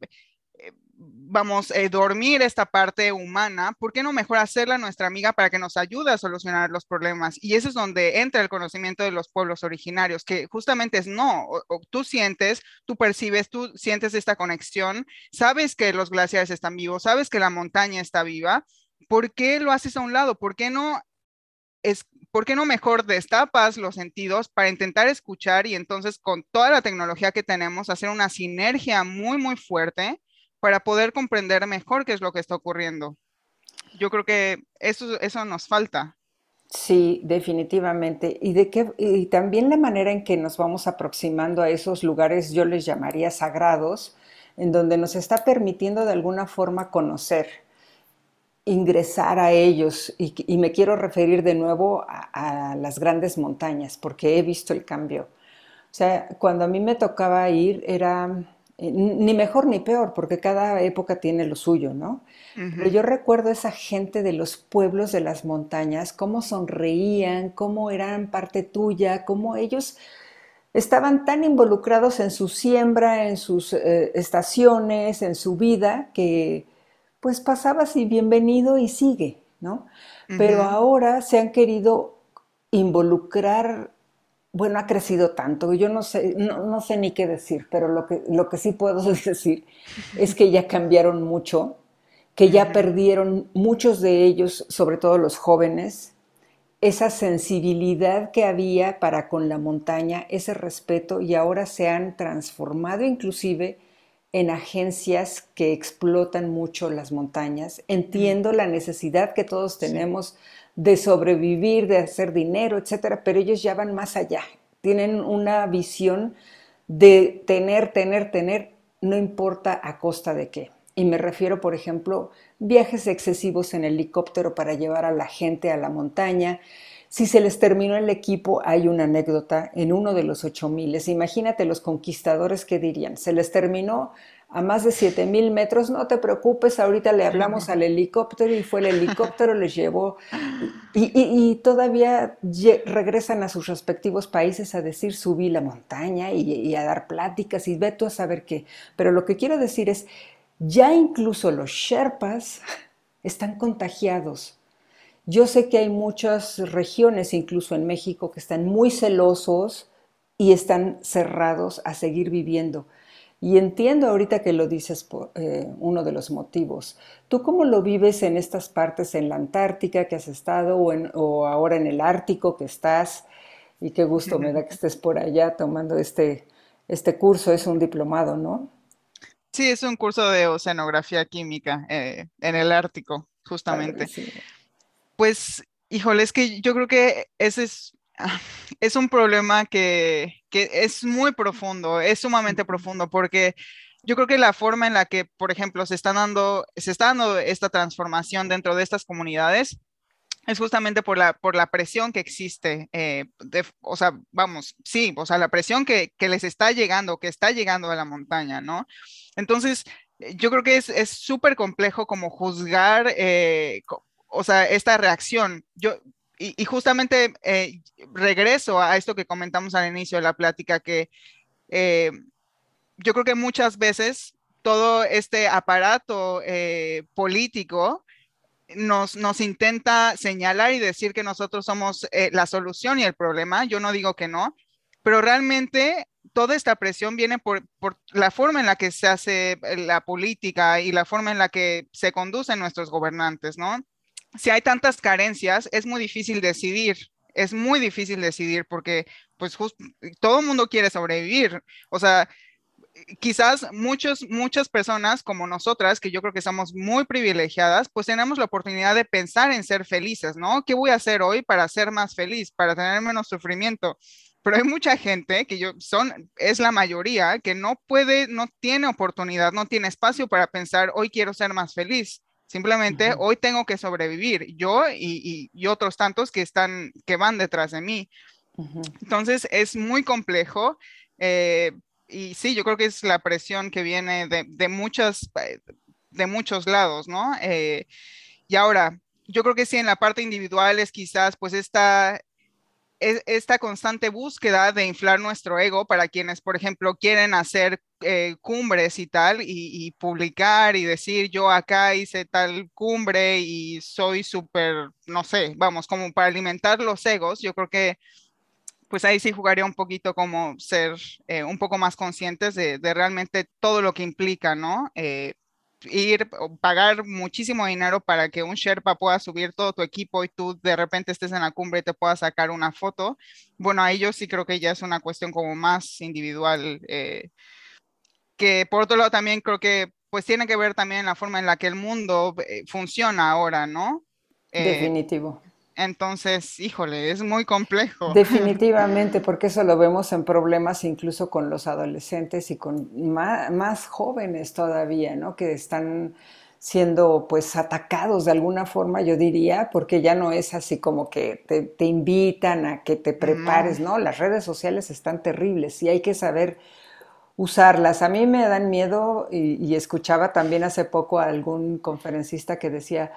vamos, eh, dormir esta parte humana, ¿por qué no mejor hacerla nuestra amiga para que nos ayude a solucionar los problemas? Y eso es donde entra el conocimiento de los pueblos originarios, que justamente es no, tú sientes, tú percibes, tú sientes esta conexión, sabes que los glaciares están vivos, sabes que la montaña está viva, ¿por qué lo haces a un lado? ¿Por qué no es, ¿por qué no mejor destapas los sentidos para intentar escuchar y entonces con toda la tecnología que tenemos hacer una sinergia muy, muy fuerte para poder comprender mejor qué es lo que está ocurriendo. Yo creo que eso, eso nos falta. Sí, definitivamente. Y, de qué, y también la manera en que nos vamos aproximando a esos lugares, yo les llamaría sagrados, en donde nos está permitiendo de alguna forma conocer, ingresar a ellos. Y, me quiero referir de nuevo a, a, las grandes montañas, porque he visto el cambio. O sea, cuando a mí me tocaba ir, era eh, ni mejor ni peor, porque cada época tiene lo suyo, ¿no? Pero yo recuerdo esa gente de los pueblos de las montañas, cómo sonreían, cómo eran parte tuya, cómo ellos estaban tan involucrados en su siembra, en sus eh, estaciones, en su vida, que pues pasabas y bienvenido y sigue, ¿no? Pero ahora se han querido involucrar bueno, ha crecido tanto, yo no sé, no, sé ni qué decir, pero lo que, lo que sí puedo decir es que ya cambiaron mucho, que ya perdieron muchos de ellos, sobre todo los jóvenes, esa sensibilidad que había para con la montaña, ese respeto, y ahora se han transformado inclusive en agencias que explotan mucho las montañas. Entiendo la necesidad que todos tenemos de sobrevivir, de hacer dinero, etcétera, pero ellos ya van más allá. Tienen una visión de tener, tener, tener no importa a costa de qué. Y me refiero, por ejemplo, viajes excesivos en helicóptero para llevar a la gente a la montaña. Si se les terminó el equipo, hay una anécdota en uno de los 8000. Imagínate los conquistadores que dirían, se les terminó a más de 7000 metros, no te preocupes, ahorita le hablamos al helicóptero y fue el helicóptero, les llevó y, todavía regresan a sus respectivos países a decir subí la montaña y, y a dar pláticas y ve tú a saber qué. Pero lo que quiero decir es, ya incluso los Sherpas están contagiados. Yo sé que hay muchas regiones, incluso en México, que están muy celosos y están cerrados a seguir viviendo. Y entiendo ahorita que lo dices por eh, uno de los motivos. ¿Tú cómo lo vives en estas partes, en la Antártica que has estado o, en, o ahora en el Ártico que estás? Y qué gusto me da que estés por allá tomando este, este curso. Es un diplomado, ¿no? Sí, es un curso de oceanografía química eh, en el Ártico, justamente. Pues, híjole, es que yo creo que ese es es un problema que, es muy profundo, es sumamente profundo, porque yo creo que la forma en la que, por ejemplo, se, están dando, se está dando esta transformación dentro de estas comunidades es justamente por la, por la presión que existe, eh, o sea, vamos, sí, o sea, la presión que, les está llegando, que está llegando a la montaña, ¿no? Entonces, yo creo que es súper complejo como juzgar, eh, o sea, esta reacción. Yo, y, justamente eh, regreso a esto que comentamos al inicio de la plática, que eh, yo creo que muchas veces todo este aparato eh, político nos, nos, intenta señalar y decir que nosotros somos la solución y el problema. Yo no digo que no, pero realmente toda esta presión viene por, por, la forma en la que se hace la política y la forma en la que se conducen nuestros gobernantes, ¿no? Si hay tantas carencias, es muy difícil decidir. Es muy difícil decidir porque, pues, todo el mundo quiere sobrevivir. O sea, quizás muchos, muchas personas como nosotras, que yo creo que somos muy privilegiadas, pues tenemos la oportunidad de pensar en ser felices, ¿no? ¿Qué voy a hacer hoy para ser más feliz, para tener menos sufrimiento? Pero hay mucha gente que yo son, es la mayoría, que no puede, no tiene oportunidad, no tiene espacio para pensar, hoy quiero ser más feliz. Simplemente hoy tengo que sobrevivir, yo y, otros tantos que están, que van detrás de mí. Entonces es muy complejo. Eh, y sí, yo creo que es la presión que viene de, de muchas, de muchos lados, ¿no? Eh, y ahora, yo creo que sí, en la parte individual es quizás pues esta, esta constante búsqueda de inflar nuestro ego para quienes, por ejemplo, quieren hacer eh, cumbres y tal, y, publicar y decir yo acá hice tal cumbre y soy súper, no sé, vamos, como para alimentar los egos, yo creo que pues ahí sí jugaría un poquito como ser eh, un poco más conscientes de, realmente todo lo que implica, ¿no? Eh, ir pagar muchísimo dinero para que un Sherpa pueda subir todo tu equipo y tú de repente estés en la cumbre y te puedas sacar una foto. Bueno, ahí yo sí creo que ya es una cuestión como más individual, eh, que por otro lado también creo que pues tiene que ver también la forma en la que el mundo eh, funciona ahora, ¿no? Eh, Definitivo. Entonces, híjole, es muy complejo. Definitivamente, porque eso lo vemos en problemas incluso con los adolescentes y con más, jóvenes todavía, ¿no? Que están siendo pues atacados de alguna forma, yo diría, porque ya no es así como que te, invitan a que te prepares, ¿no? Las redes sociales están terribles y hay que saber usarlas. A mí me dan miedo y, y escuchaba también hace poco a algún conferencista que decía,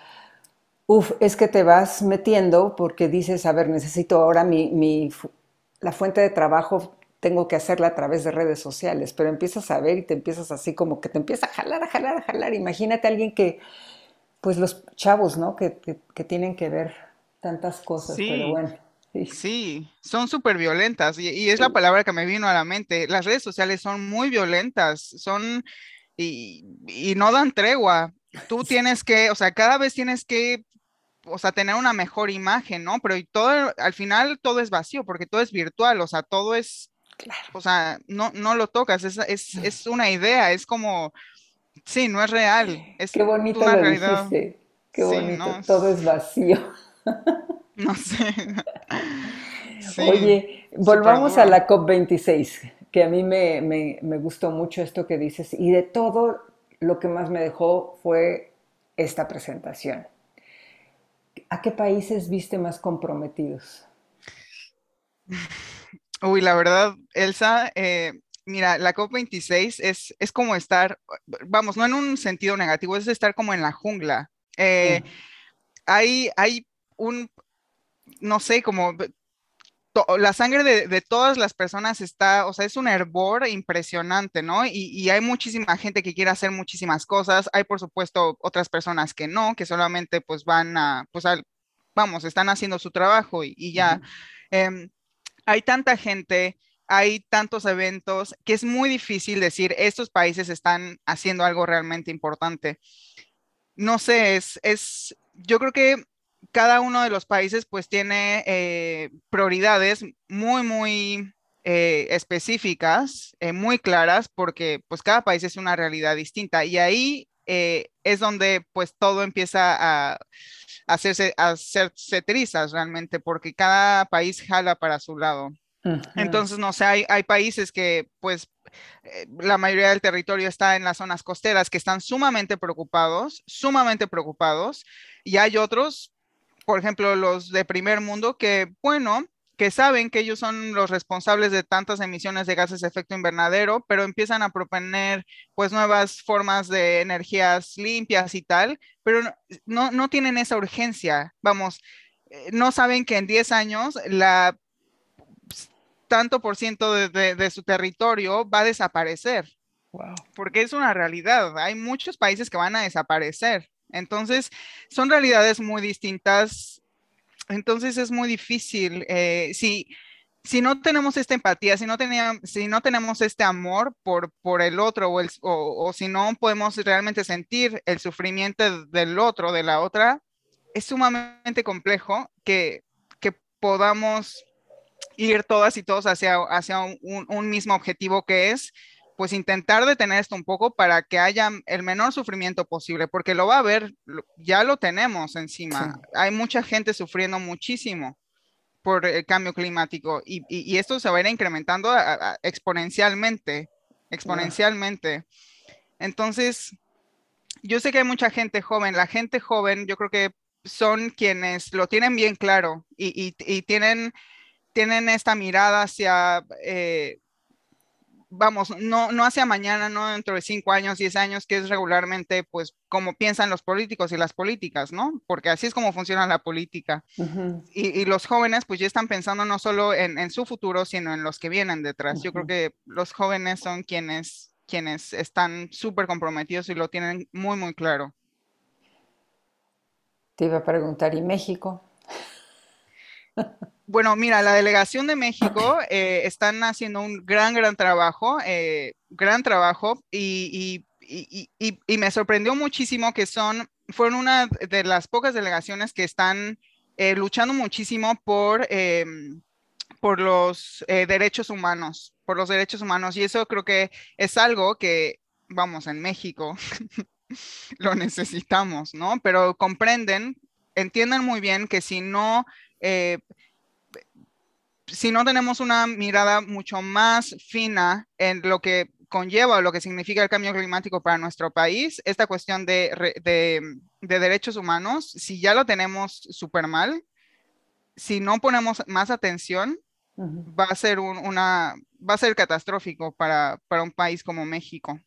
Uf, es que te vas metiendo porque dices, a ver, necesito ahora mi, la fuente de trabajo, tengo que hacerla a través de redes sociales, pero empiezas a ver y te empiezas así como que te empieza a jalar, a jalar, a jalar. Imagínate a alguien que, pues los chavos, ¿no? Que, tienen que ver tantas cosas, pero bueno. Sí. son súper violentas y, es la palabra que me vino a la mente. Las redes sociales son muy violentas, son y, y no dan tregua. Tú tienes que, o sea, cada vez tienes que o sea, tener una mejor imagen, ¿no? Pero todo, al final todo es vacío, porque todo es virtual, o sea, todo es, o sea, no, no lo tocas, es, es, es, una idea, es como, sí, no es real. Es Qué bonito una lo realidad. Dijiste. Qué bonito, todo es vacío. No sé. Oye, volvamos a la COP26. que a mí me, me, gustó mucho esto que dices y de todo lo que más me dejó fue esta presentación. ¿A qué países viste más comprometidos? Uy, la verdad, Elsa, eh, mira, la COP26 es, es como estar, vamos, no en un sentido negativo, es estar como en la jungla. Eh, hay, hay un, no sé, como la sangre de, todas las personas está, o sea, es un hervor impresionante, ¿no? Y, hay muchísima gente que quiere hacer muchísimas cosas. Hay, por supuesto, otras personas que no, que solamente pues van a, pues vamos, están haciendo su trabajo y, ya. Em, hay tanta gente, hay tantos eventos que es muy difícil decir, estos países están haciendo algo realmente importante. No sé, es, es, yo creo que cada uno de los países pues tiene eh, prioridades muy, muy eh, específicas, eh, muy claras, porque pues cada país es una realidad distinta y ahí es donde pues todo empieza a, hacerse, a hacerse trizas realmente, porque cada país jala para su lado. Entonces, no sé, hay, hay países que pues la mayoría del territorio está en las zonas costeras que están sumamente preocupados, sumamente preocupados, y hay otros por ejemplo, los de primer mundo, que, bueno, que saben que ellos son los responsables de tantas emisiones de gases de efecto invernadero, pero empiezan a proponer pues nuevas formas de energías limpias y tal, pero no, no tienen esa urgencia. Vamos, eh, no saben que en 10 años la tanto por ciento de, de, su territorio va a desaparecer. Porque es una realidad. Hay muchos países que van a desaparecer. Entonces, son realidades muy distintas. Entonces, es muy difícil. Eh, si, si no tenemos esta empatía, si no, si no tenemos este amor por, por el otro o, o, si no podemos realmente sentir el sufrimiento del otro, de la otra, es sumamente complejo que, que podamos ir todas y todos hacia, hacia un mismo objetivo que es pues intentar detener esto un poco para que haya el menor sufrimiento posible, porque lo va a haber, ya lo tenemos encima. Hay mucha gente sufriendo muchísimo por el cambio climático y, esto se va a ir incrementando exponencialmente, exponencialmente. Entonces, yo sé que hay mucha gente joven, la gente joven yo creo que son quienes lo tienen bien claro y, tienen, tienen esta mirada hacia... Eh, vamos, no, no hacia mañana, no dentro de cinco años, diez años, que es regularmente, pues, como piensan los políticos y las políticas, ¿no? Porque así es como funciona la política. y, los jóvenes, pues, ya están pensando no solo en, su futuro, sino en los que vienen detrás. Yo creo que los jóvenes son quienes, quienes están súper comprometidos y lo tienen muy, muy claro. Te iba a preguntar, ¿y México? Bueno, mira, la delegación de México eh, están haciendo un gran, gran trabajo, eh, gran trabajo, y, me sorprendió muchísimo que son, fueron una de las pocas delegaciones que están eh, luchando muchísimo por, por los derechos humanos, por los derechos humanos, y eso creo que es algo que, vamos, en México lo necesitamos, ¿no? Pero comprenden, entienden muy bien que si no si no tenemos una mirada mucho más fina en lo que conlleva o lo que significa el cambio climático para nuestro país, esta cuestión de, derechos humanos, si ya lo tenemos súper mal, si no ponemos más atención, va a ser una, va a ser catastrófico para, un país como México.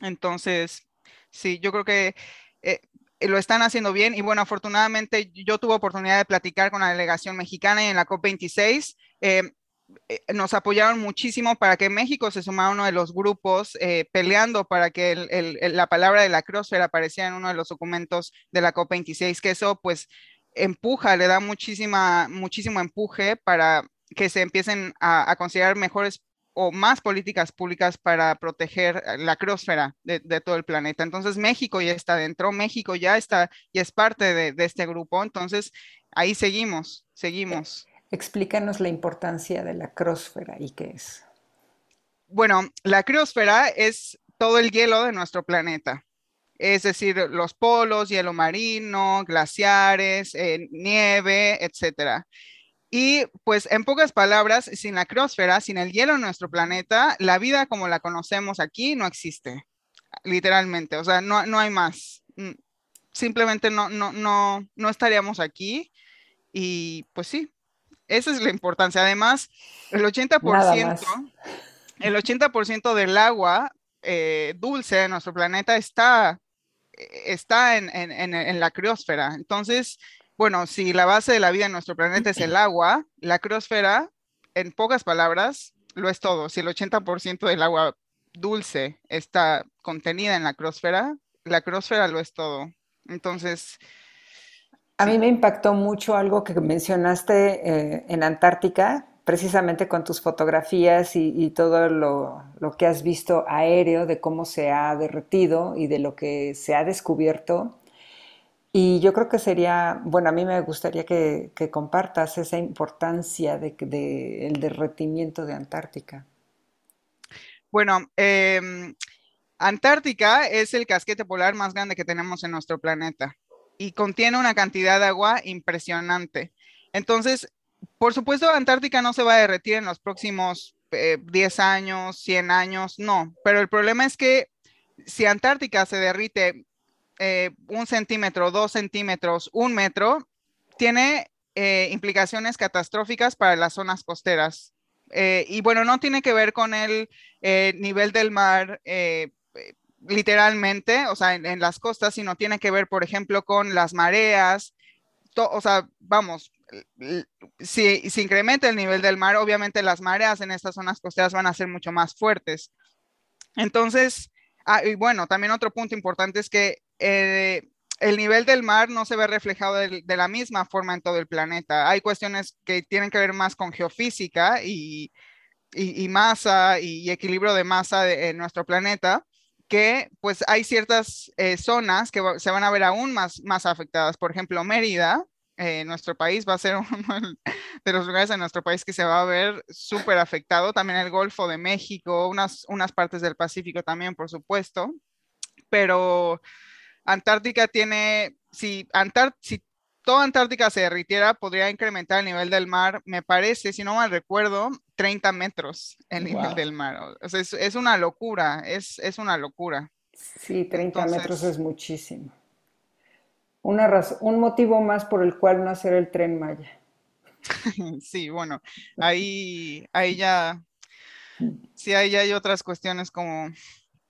Entonces, sí, yo creo que eh, lo están haciendo bien y bueno, afortunadamente yo tuve oportunidad de platicar con la delegación mexicana y en la COP26 eh, eh, nos apoyaron muchísimo para que México se sumara a uno de los grupos eh, peleando para que la palabra de la crosfera apareciera en uno de los documentos de la COP26, que eso pues empuja, le da muchísima, muchísimo empuje para que se empiecen a, a considerar mejores o más políticas públicas para proteger la crosfera de, todo el planeta. Entonces México ya está dentro, México ya está, y es parte de, este grupo, entonces ahí seguimos, seguimos. Explícanos la importancia de la crosfera y qué es. Bueno, la criosfera es todo el hielo de nuestro planeta, es decir, los polos, hielo marino, glaciares, eh, nieve, etcétera. Y pues en pocas palabras, sin la criosfera, sin el hielo en nuestro planeta, la vida como la conocemos aquí no existe, literalmente, o sea, no, no hay más. Mm, simplemente no, no, no, no estaríamos aquí y pues sí, esa es la importancia. Además, el 80%, el 80% del agua eh, dulce de nuestro planeta está, está en, en, en, la criosfera. Entonces, bueno, si la base de la vida en nuestro planeta es el agua, la criosfera, en pocas palabras, lo es todo. Si el 80% del agua dulce está contenida en la criosfera, la criosfera lo es todo. Entonces... A mí me impactó mucho algo que mencionaste eh, en Antártica, precisamente con tus fotografías y, todo lo, lo, que has visto aéreo de cómo se ha derretido y de lo que se ha descubierto. Y yo creo que sería, bueno, a mí me gustaría que, compartas esa importancia del de, derretimiento de Antártica. Bueno, em, Antártica es el casquete polar más grande que tenemos en nuestro planeta y contiene una cantidad de agua impresionante. Entonces, por supuesto, Antártica no se va a derretir en los próximos 10 eh, años, 100 años, no, pero el problema es que si Antártica se derrite eh, un centímetro, dos centímetros, un metro, tiene eh, implicaciones catastróficas para las zonas costeras. Eh, y bueno, no tiene que ver con el nivel del mar literalmente, o sea, en, las costas, sino tiene que ver, por ejemplo, con las mareas. o sea, vamos, si, si incrementa el nivel del mar, obviamente las mareas en estas zonas costeras van a ser mucho más fuertes. Entonces, ah, y bueno, también otro punto importante es que eh, el nivel del mar no se ve reflejado de, la misma forma en todo el planeta. Hay cuestiones que tienen que ver más con geofísica y, masa y, equilibrio de masa en nuestro planeta, que pues hay ciertas eh, zonas que se van a ver aún más, más afectadas. Por ejemplo, Mérida, eh, nuestro país va a ser uno de los lugares en nuestro país que se va a ver súper afectado. También el Golfo de México, unas, unas partes del Pacífico también, por supuesto. Pero Antártica tiene, si, si toda Antártica se derritiera, podría incrementar el nivel del mar, me parece, si no mal recuerdo, 30 metros el nivel del mar. O sea, es, una locura, es, es, una locura. Sí, 30 metros es muchísimo. Una un motivo más por el cual no hacer el tren Maya. sí, bueno, ahí, ahí ya, sí, ahí ya hay otras cuestiones como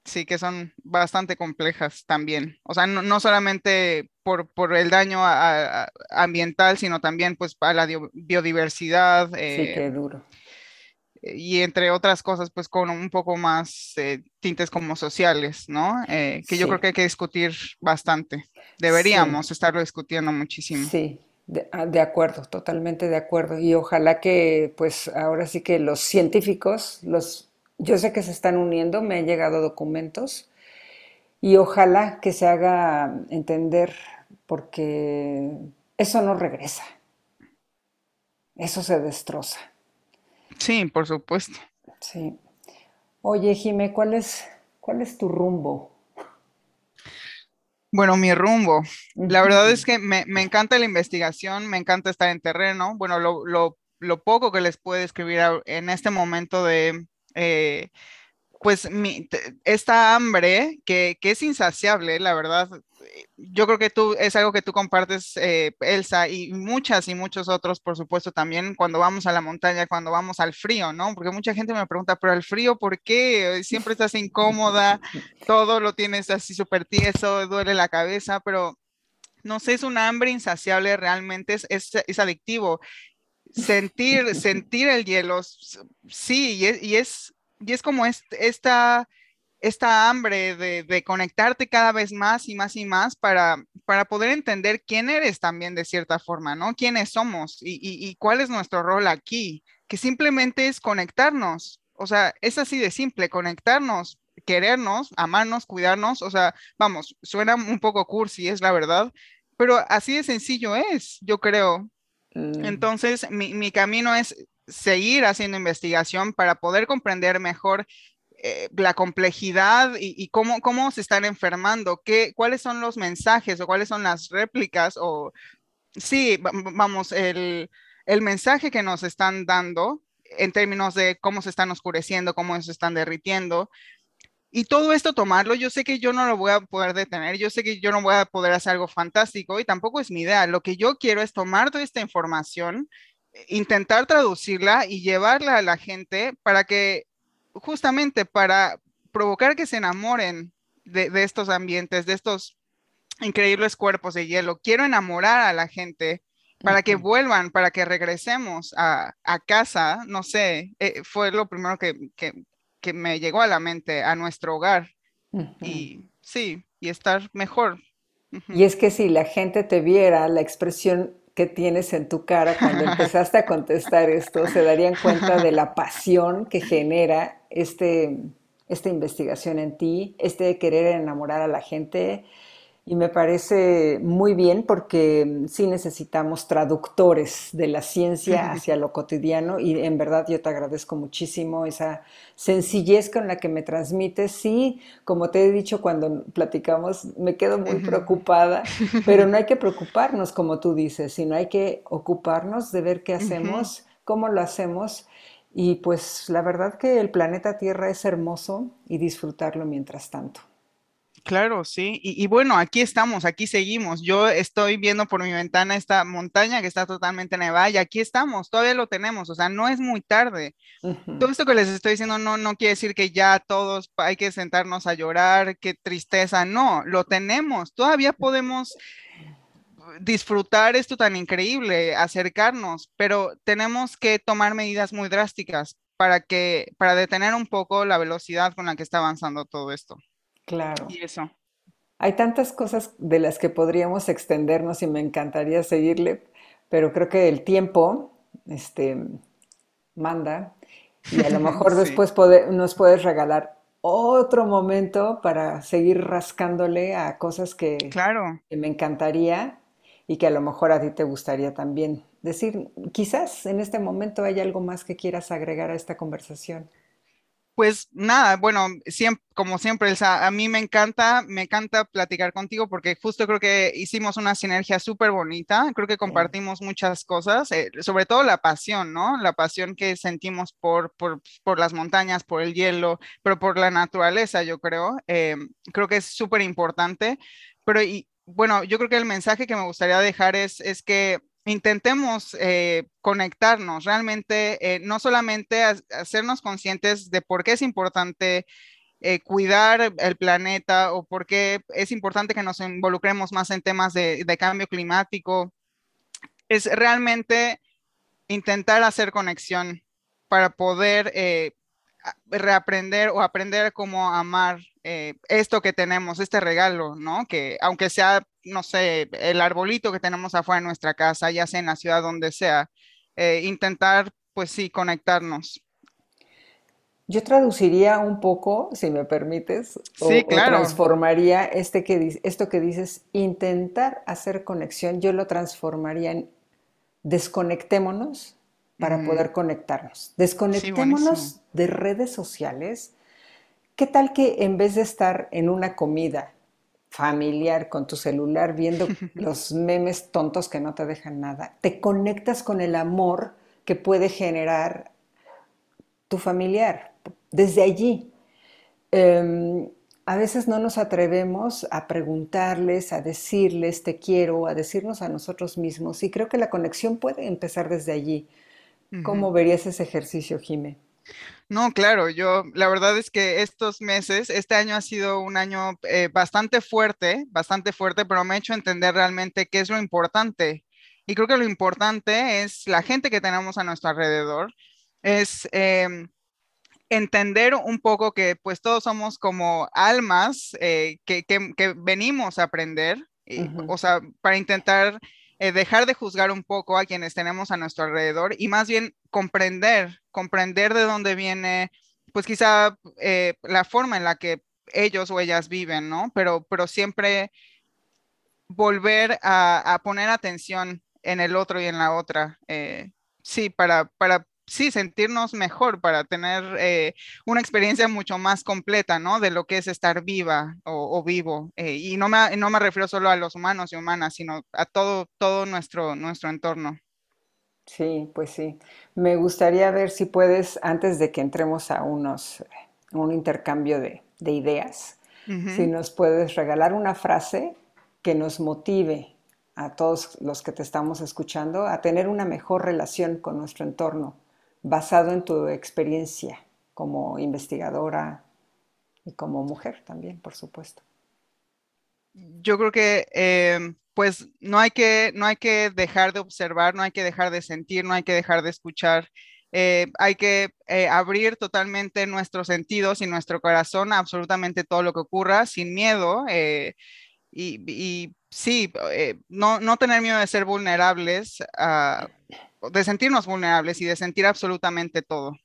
sí que son bastante complejas también. O sea, no, solamente por, el daño ambiental, sino también pues para la biodiversidad. sí, qué eh, duro. Y entre otras cosas, pues con un poco más eh, tintes como sociales, ¿no? Eh, que yo creo que hay que discutir bastante. Deberíamos estarlo discutiendo muchísimo. Sí, de, ah, de, acuerdo, totalmente de acuerdo. Y ojalá que, pues ahora sí que los científicos, los yo sé que se están uniendo, me han llegado documentos y ojalá que se haga entender porque eso no regresa. Eso se destroza. Sí, por supuesto. Sí. Oye, Jime, ¿cuál es, cuál es tu rumbo? Bueno, mi rumbo. La verdad es que me, encanta la investigación, me encanta estar en terreno. Bueno, lo, lo poco que les puedo escribir en este momento de, eh, pues esta hambre que, es insaciable, la verdad, yo creo que tú es algo que tú compartes, eh, Elsa, y muchas y muchos otros, por supuesto, también cuando vamos a la montaña, cuando vamos al frío, ¿no? Porque mucha gente me pregunta, pero el frío, ¿por qué? Siempre estás incómoda, todo lo tienes así súper tieso, duele la cabeza, pero no sé, es una hambre insaciable realmente, es, es adictivo sentir, sentir el hielo, sí, y es, y es, como esta, esta hambre de, conectarte cada vez más y más y más para, para poder entender quién eres también de cierta forma, ¿no? ¿Quiénes somos y, cuál es nuestro rol aquí? Que simplemente es conectarnos, o sea, es así de simple, conectarnos, querernos, amarnos, cuidarnos, o sea, vamos, suena un poco cursi, es la verdad, pero así de sencillo es, yo creo. Mm. Entonces, mi, camino es seguir haciendo investigación para poder comprender mejor eh, la complejidad y, cómo, cómo, se están enfermando, qué, cuáles son los mensajes o cuáles son las réplicas o, sí, vamos, el, el mensaje que nos están dando en términos de cómo se están oscureciendo, cómo se están derritiendo. Y todo esto tomarlo, yo sé que yo no lo voy a poder detener, yo sé que yo no voy a poder hacer algo fantástico y tampoco es mi idea. Lo que yo quiero es tomar toda esta información, intentar traducirla y llevarla a la gente para que, justamente para provocar que se enamoren de, de estos ambientes, de estos increíbles cuerpos de hielo. Quiero enamorar a la gente para que vuelvan, para que regresemos a, casa, no sé, eh, fue lo primero que, me llegó a la mente, a nuestro hogar. Y sí, y estar mejor. Y es que si la gente te viera la expresión que tienes en tu cara cuando empezaste a contestar esto, se darían cuenta de la pasión que genera este, esta investigación en ti, este querer enamorar a la gente, y me parece muy bien porque mm, sí necesitamos traductores de la ciencia hacia lo cotidiano y en verdad yo te agradezco muchísimo esa sencillez con la que me transmites. Sí, como te he dicho cuando platicamos, me quedo muy preocupada, pero no hay que preocuparnos como tú dices, sino hay que ocuparnos de ver qué hacemos, cómo lo hacemos. Y pues la verdad que el planeta Tierra es hermoso y disfrutarlo mientras tanto. Claro, sí. Y, bueno, aquí estamos, aquí seguimos. Yo estoy viendo por mi ventana esta montaña que está totalmente nevada y aquí estamos, todavía lo tenemos, o sea, no es muy tarde. Todo esto que les estoy diciendo no, no quiere decir que ya todos hay que sentarnos a llorar, qué tristeza, no, lo tenemos, todavía podemos disfrutar esto tan increíble, acercarnos, pero tenemos que tomar medidas muy drásticas para que, para detener un poco la velocidad con la que está avanzando todo esto. Claro. Y eso. Hay tantas cosas de las que podríamos extendernos y me encantaría seguirle, pero creo que el tiempo este, manda y a lo mejor después nos puedes regalar otro momento para seguir rascándole a cosas que, claro. que me encantaría y que a lo mejor a ti te gustaría también decir. Quizás en este momento hay algo más que quieras agregar a esta conversación. Pues nada, bueno, como siempre, Elsa, a mí me encanta, me encanta platicar contigo porque justo creo que hicimos una sinergia súper bonita, creo que compartimos muchas cosas, eh, sobre todo la pasión, ¿no? La pasión que sentimos por, por, por, las montañas, por el hielo, pero por la naturaleza, yo creo. Eh, creo que es súper importante, pero y, bueno, yo creo que el mensaje que me gustaría dejar es, es que intentemos eh, conectarnos, realmente eh, no solamente hacernos conscientes de por qué es importante eh, cuidar el planeta o por qué es importante que nos involucremos más en temas de, de cambio climático, es realmente intentar hacer conexión para poder reaprender o aprender cómo amar esto que tenemos, este regalo, ¿no? Que aunque sea, no sé, el arbolito que tenemos afuera de nuestra casa, ya sea en la ciudad donde sea, eh, intentar, pues sí, conectarnos. Yo traduciría un poco, si me permites, o, transformaría este que, esto que dices, intentar hacer conexión, yo lo transformaría en desconectémonos para poder conectarnos. Desconectémonos de redes sociales. ¿Qué tal que en vez de estar en una comida familiar con tu celular viendo los memes tontos que no te dejan nada, te conectas con el amor que puede generar tu familiar desde allí? Em, a veces no nos atrevemos a preguntarles, a decirles te quiero, a decirnos a nosotros mismos y creo que la conexión puede empezar desde allí. ¿Cómo verías ese ejercicio, Jime? No, claro, yo la verdad es que estos meses, este año ha sido un año eh, bastante fuerte, bastante fuerte, pero me ha hecho entender realmente qué es lo importante. Y creo que lo importante es la gente que tenemos a nuestro alrededor, es em, entender un poco que pues todos somos como almas eh, que, venimos a aprender, o sea, para intentar eh, dejar de juzgar un poco a quienes tenemos a nuestro alrededor y más bien comprender, comprender de dónde viene, pues quizá eh, la forma en la que ellos o ellas viven, ¿no? Pero, pero siempre volver a, poner atención en el otro y en la otra. Eh, sí, para, para sí, sentirnos mejor para tener eh, una experiencia mucho más completa, ¿no? De lo que es estar viva o, vivo. Eh, y no me, no me refiero solo a los humanos y humanas, sino a todo, todo nuestro, nuestro entorno. Sí, pues sí. Me gustaría ver si puedes, antes de que entremos a unos, un intercambio de, ideas, si nos puedes regalar una frase que nos motive a todos los que te estamos escuchando a tener una mejor relación con nuestro entorno, basado en tu experiencia como investigadora y como mujer también, por supuesto. Yo creo que eh, pues no hay que, no hay que dejar de observar, no hay que dejar de sentir, no hay que dejar de escuchar. Eh, hay que eh, abrir totalmente nuestros sentidos y nuestro corazón a absolutamente todo lo que ocurra sin miedo. Eh, y, sí, no, no, tener miedo de ser vulnerables, ah, de sentirnos vulnerables y de sentir absolutamente todo.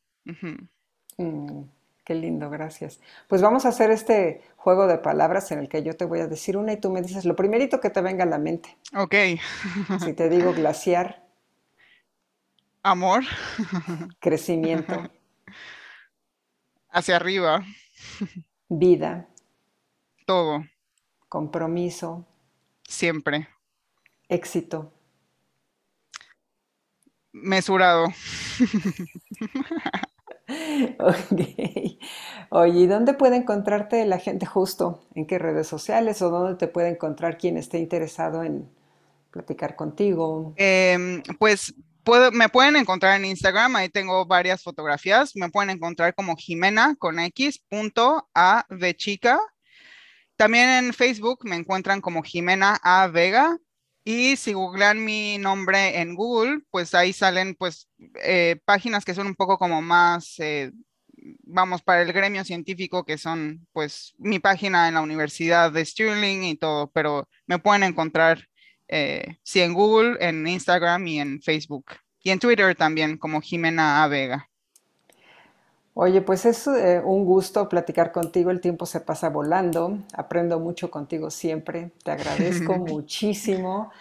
Qué lindo, gracias. Pues vamos a hacer este juego de palabras en el que yo te voy a decir una y tú me dices lo primerito que te venga a la mente. Ok. si te digo glaciar. Amor. Crecimiento. Hacia arriba. Vida. Todo. Compromiso. Siempre. Éxito. Mesurado. ok. Oye, ¿y dónde puede encontrarte la gente justo? ¿En qué redes sociales o dónde te puede encontrar quien esté interesado en platicar contigo? Em, pues me pueden encontrar en Instagram, ahí tengo varias fotografías. Me pueden encontrar como Jimena con X punto A de chica. También en Facebook me encuentran como Jimena A Vega y si googlean mi nombre en Google, pues ahí salen pues eh, páginas que son un poco como más, eh, vamos, para el gremio científico, que son pues mi página en la Universidad de Stirling y todo, pero me pueden encontrar, eh, en Google, en Instagram y en Facebook. Y en Twitter también, como Jimena A. Vega. Oye, pues es un gusto platicar contigo, el tiempo se pasa volando, aprendo mucho contigo siempre, te agradezco muchísimo.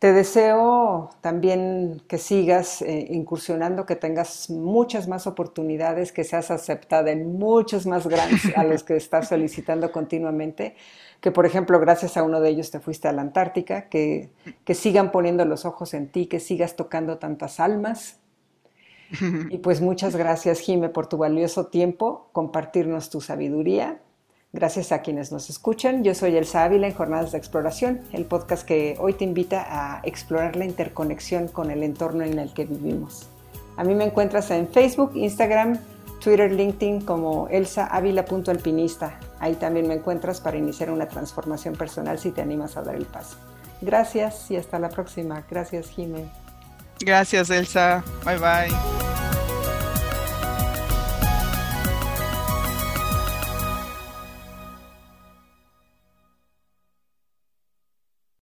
Te deseo también que sigas eh, incursionando, que tengas muchas más oportunidades, que seas aceptada en muchos más grandes a los que estás solicitando continuamente, que por ejemplo gracias a uno de ellos te fuiste a la Antártica, que, que sigan poniendo los ojos en ti, que sigas tocando tantas almas. Y pues muchas gracias, Jime, por tu valioso tiempo, compartirnos tu sabiduría Gracias a quienes nos escuchan. Yo soy Elsa Ávila en Jornadas de Exploración, el podcast que hoy te invita a explorar la interconexión con el entorno en el que vivimos. A mí me encuentras en Facebook, Instagram, Twitter, LinkedIn como elsaávila.alpinista. Ahí también me encuentras para iniciar una transformación personal si te animas a dar el paso. Gracias y hasta la próxima. Gracias, Jimé. Gracias, Elsa. Bye bye.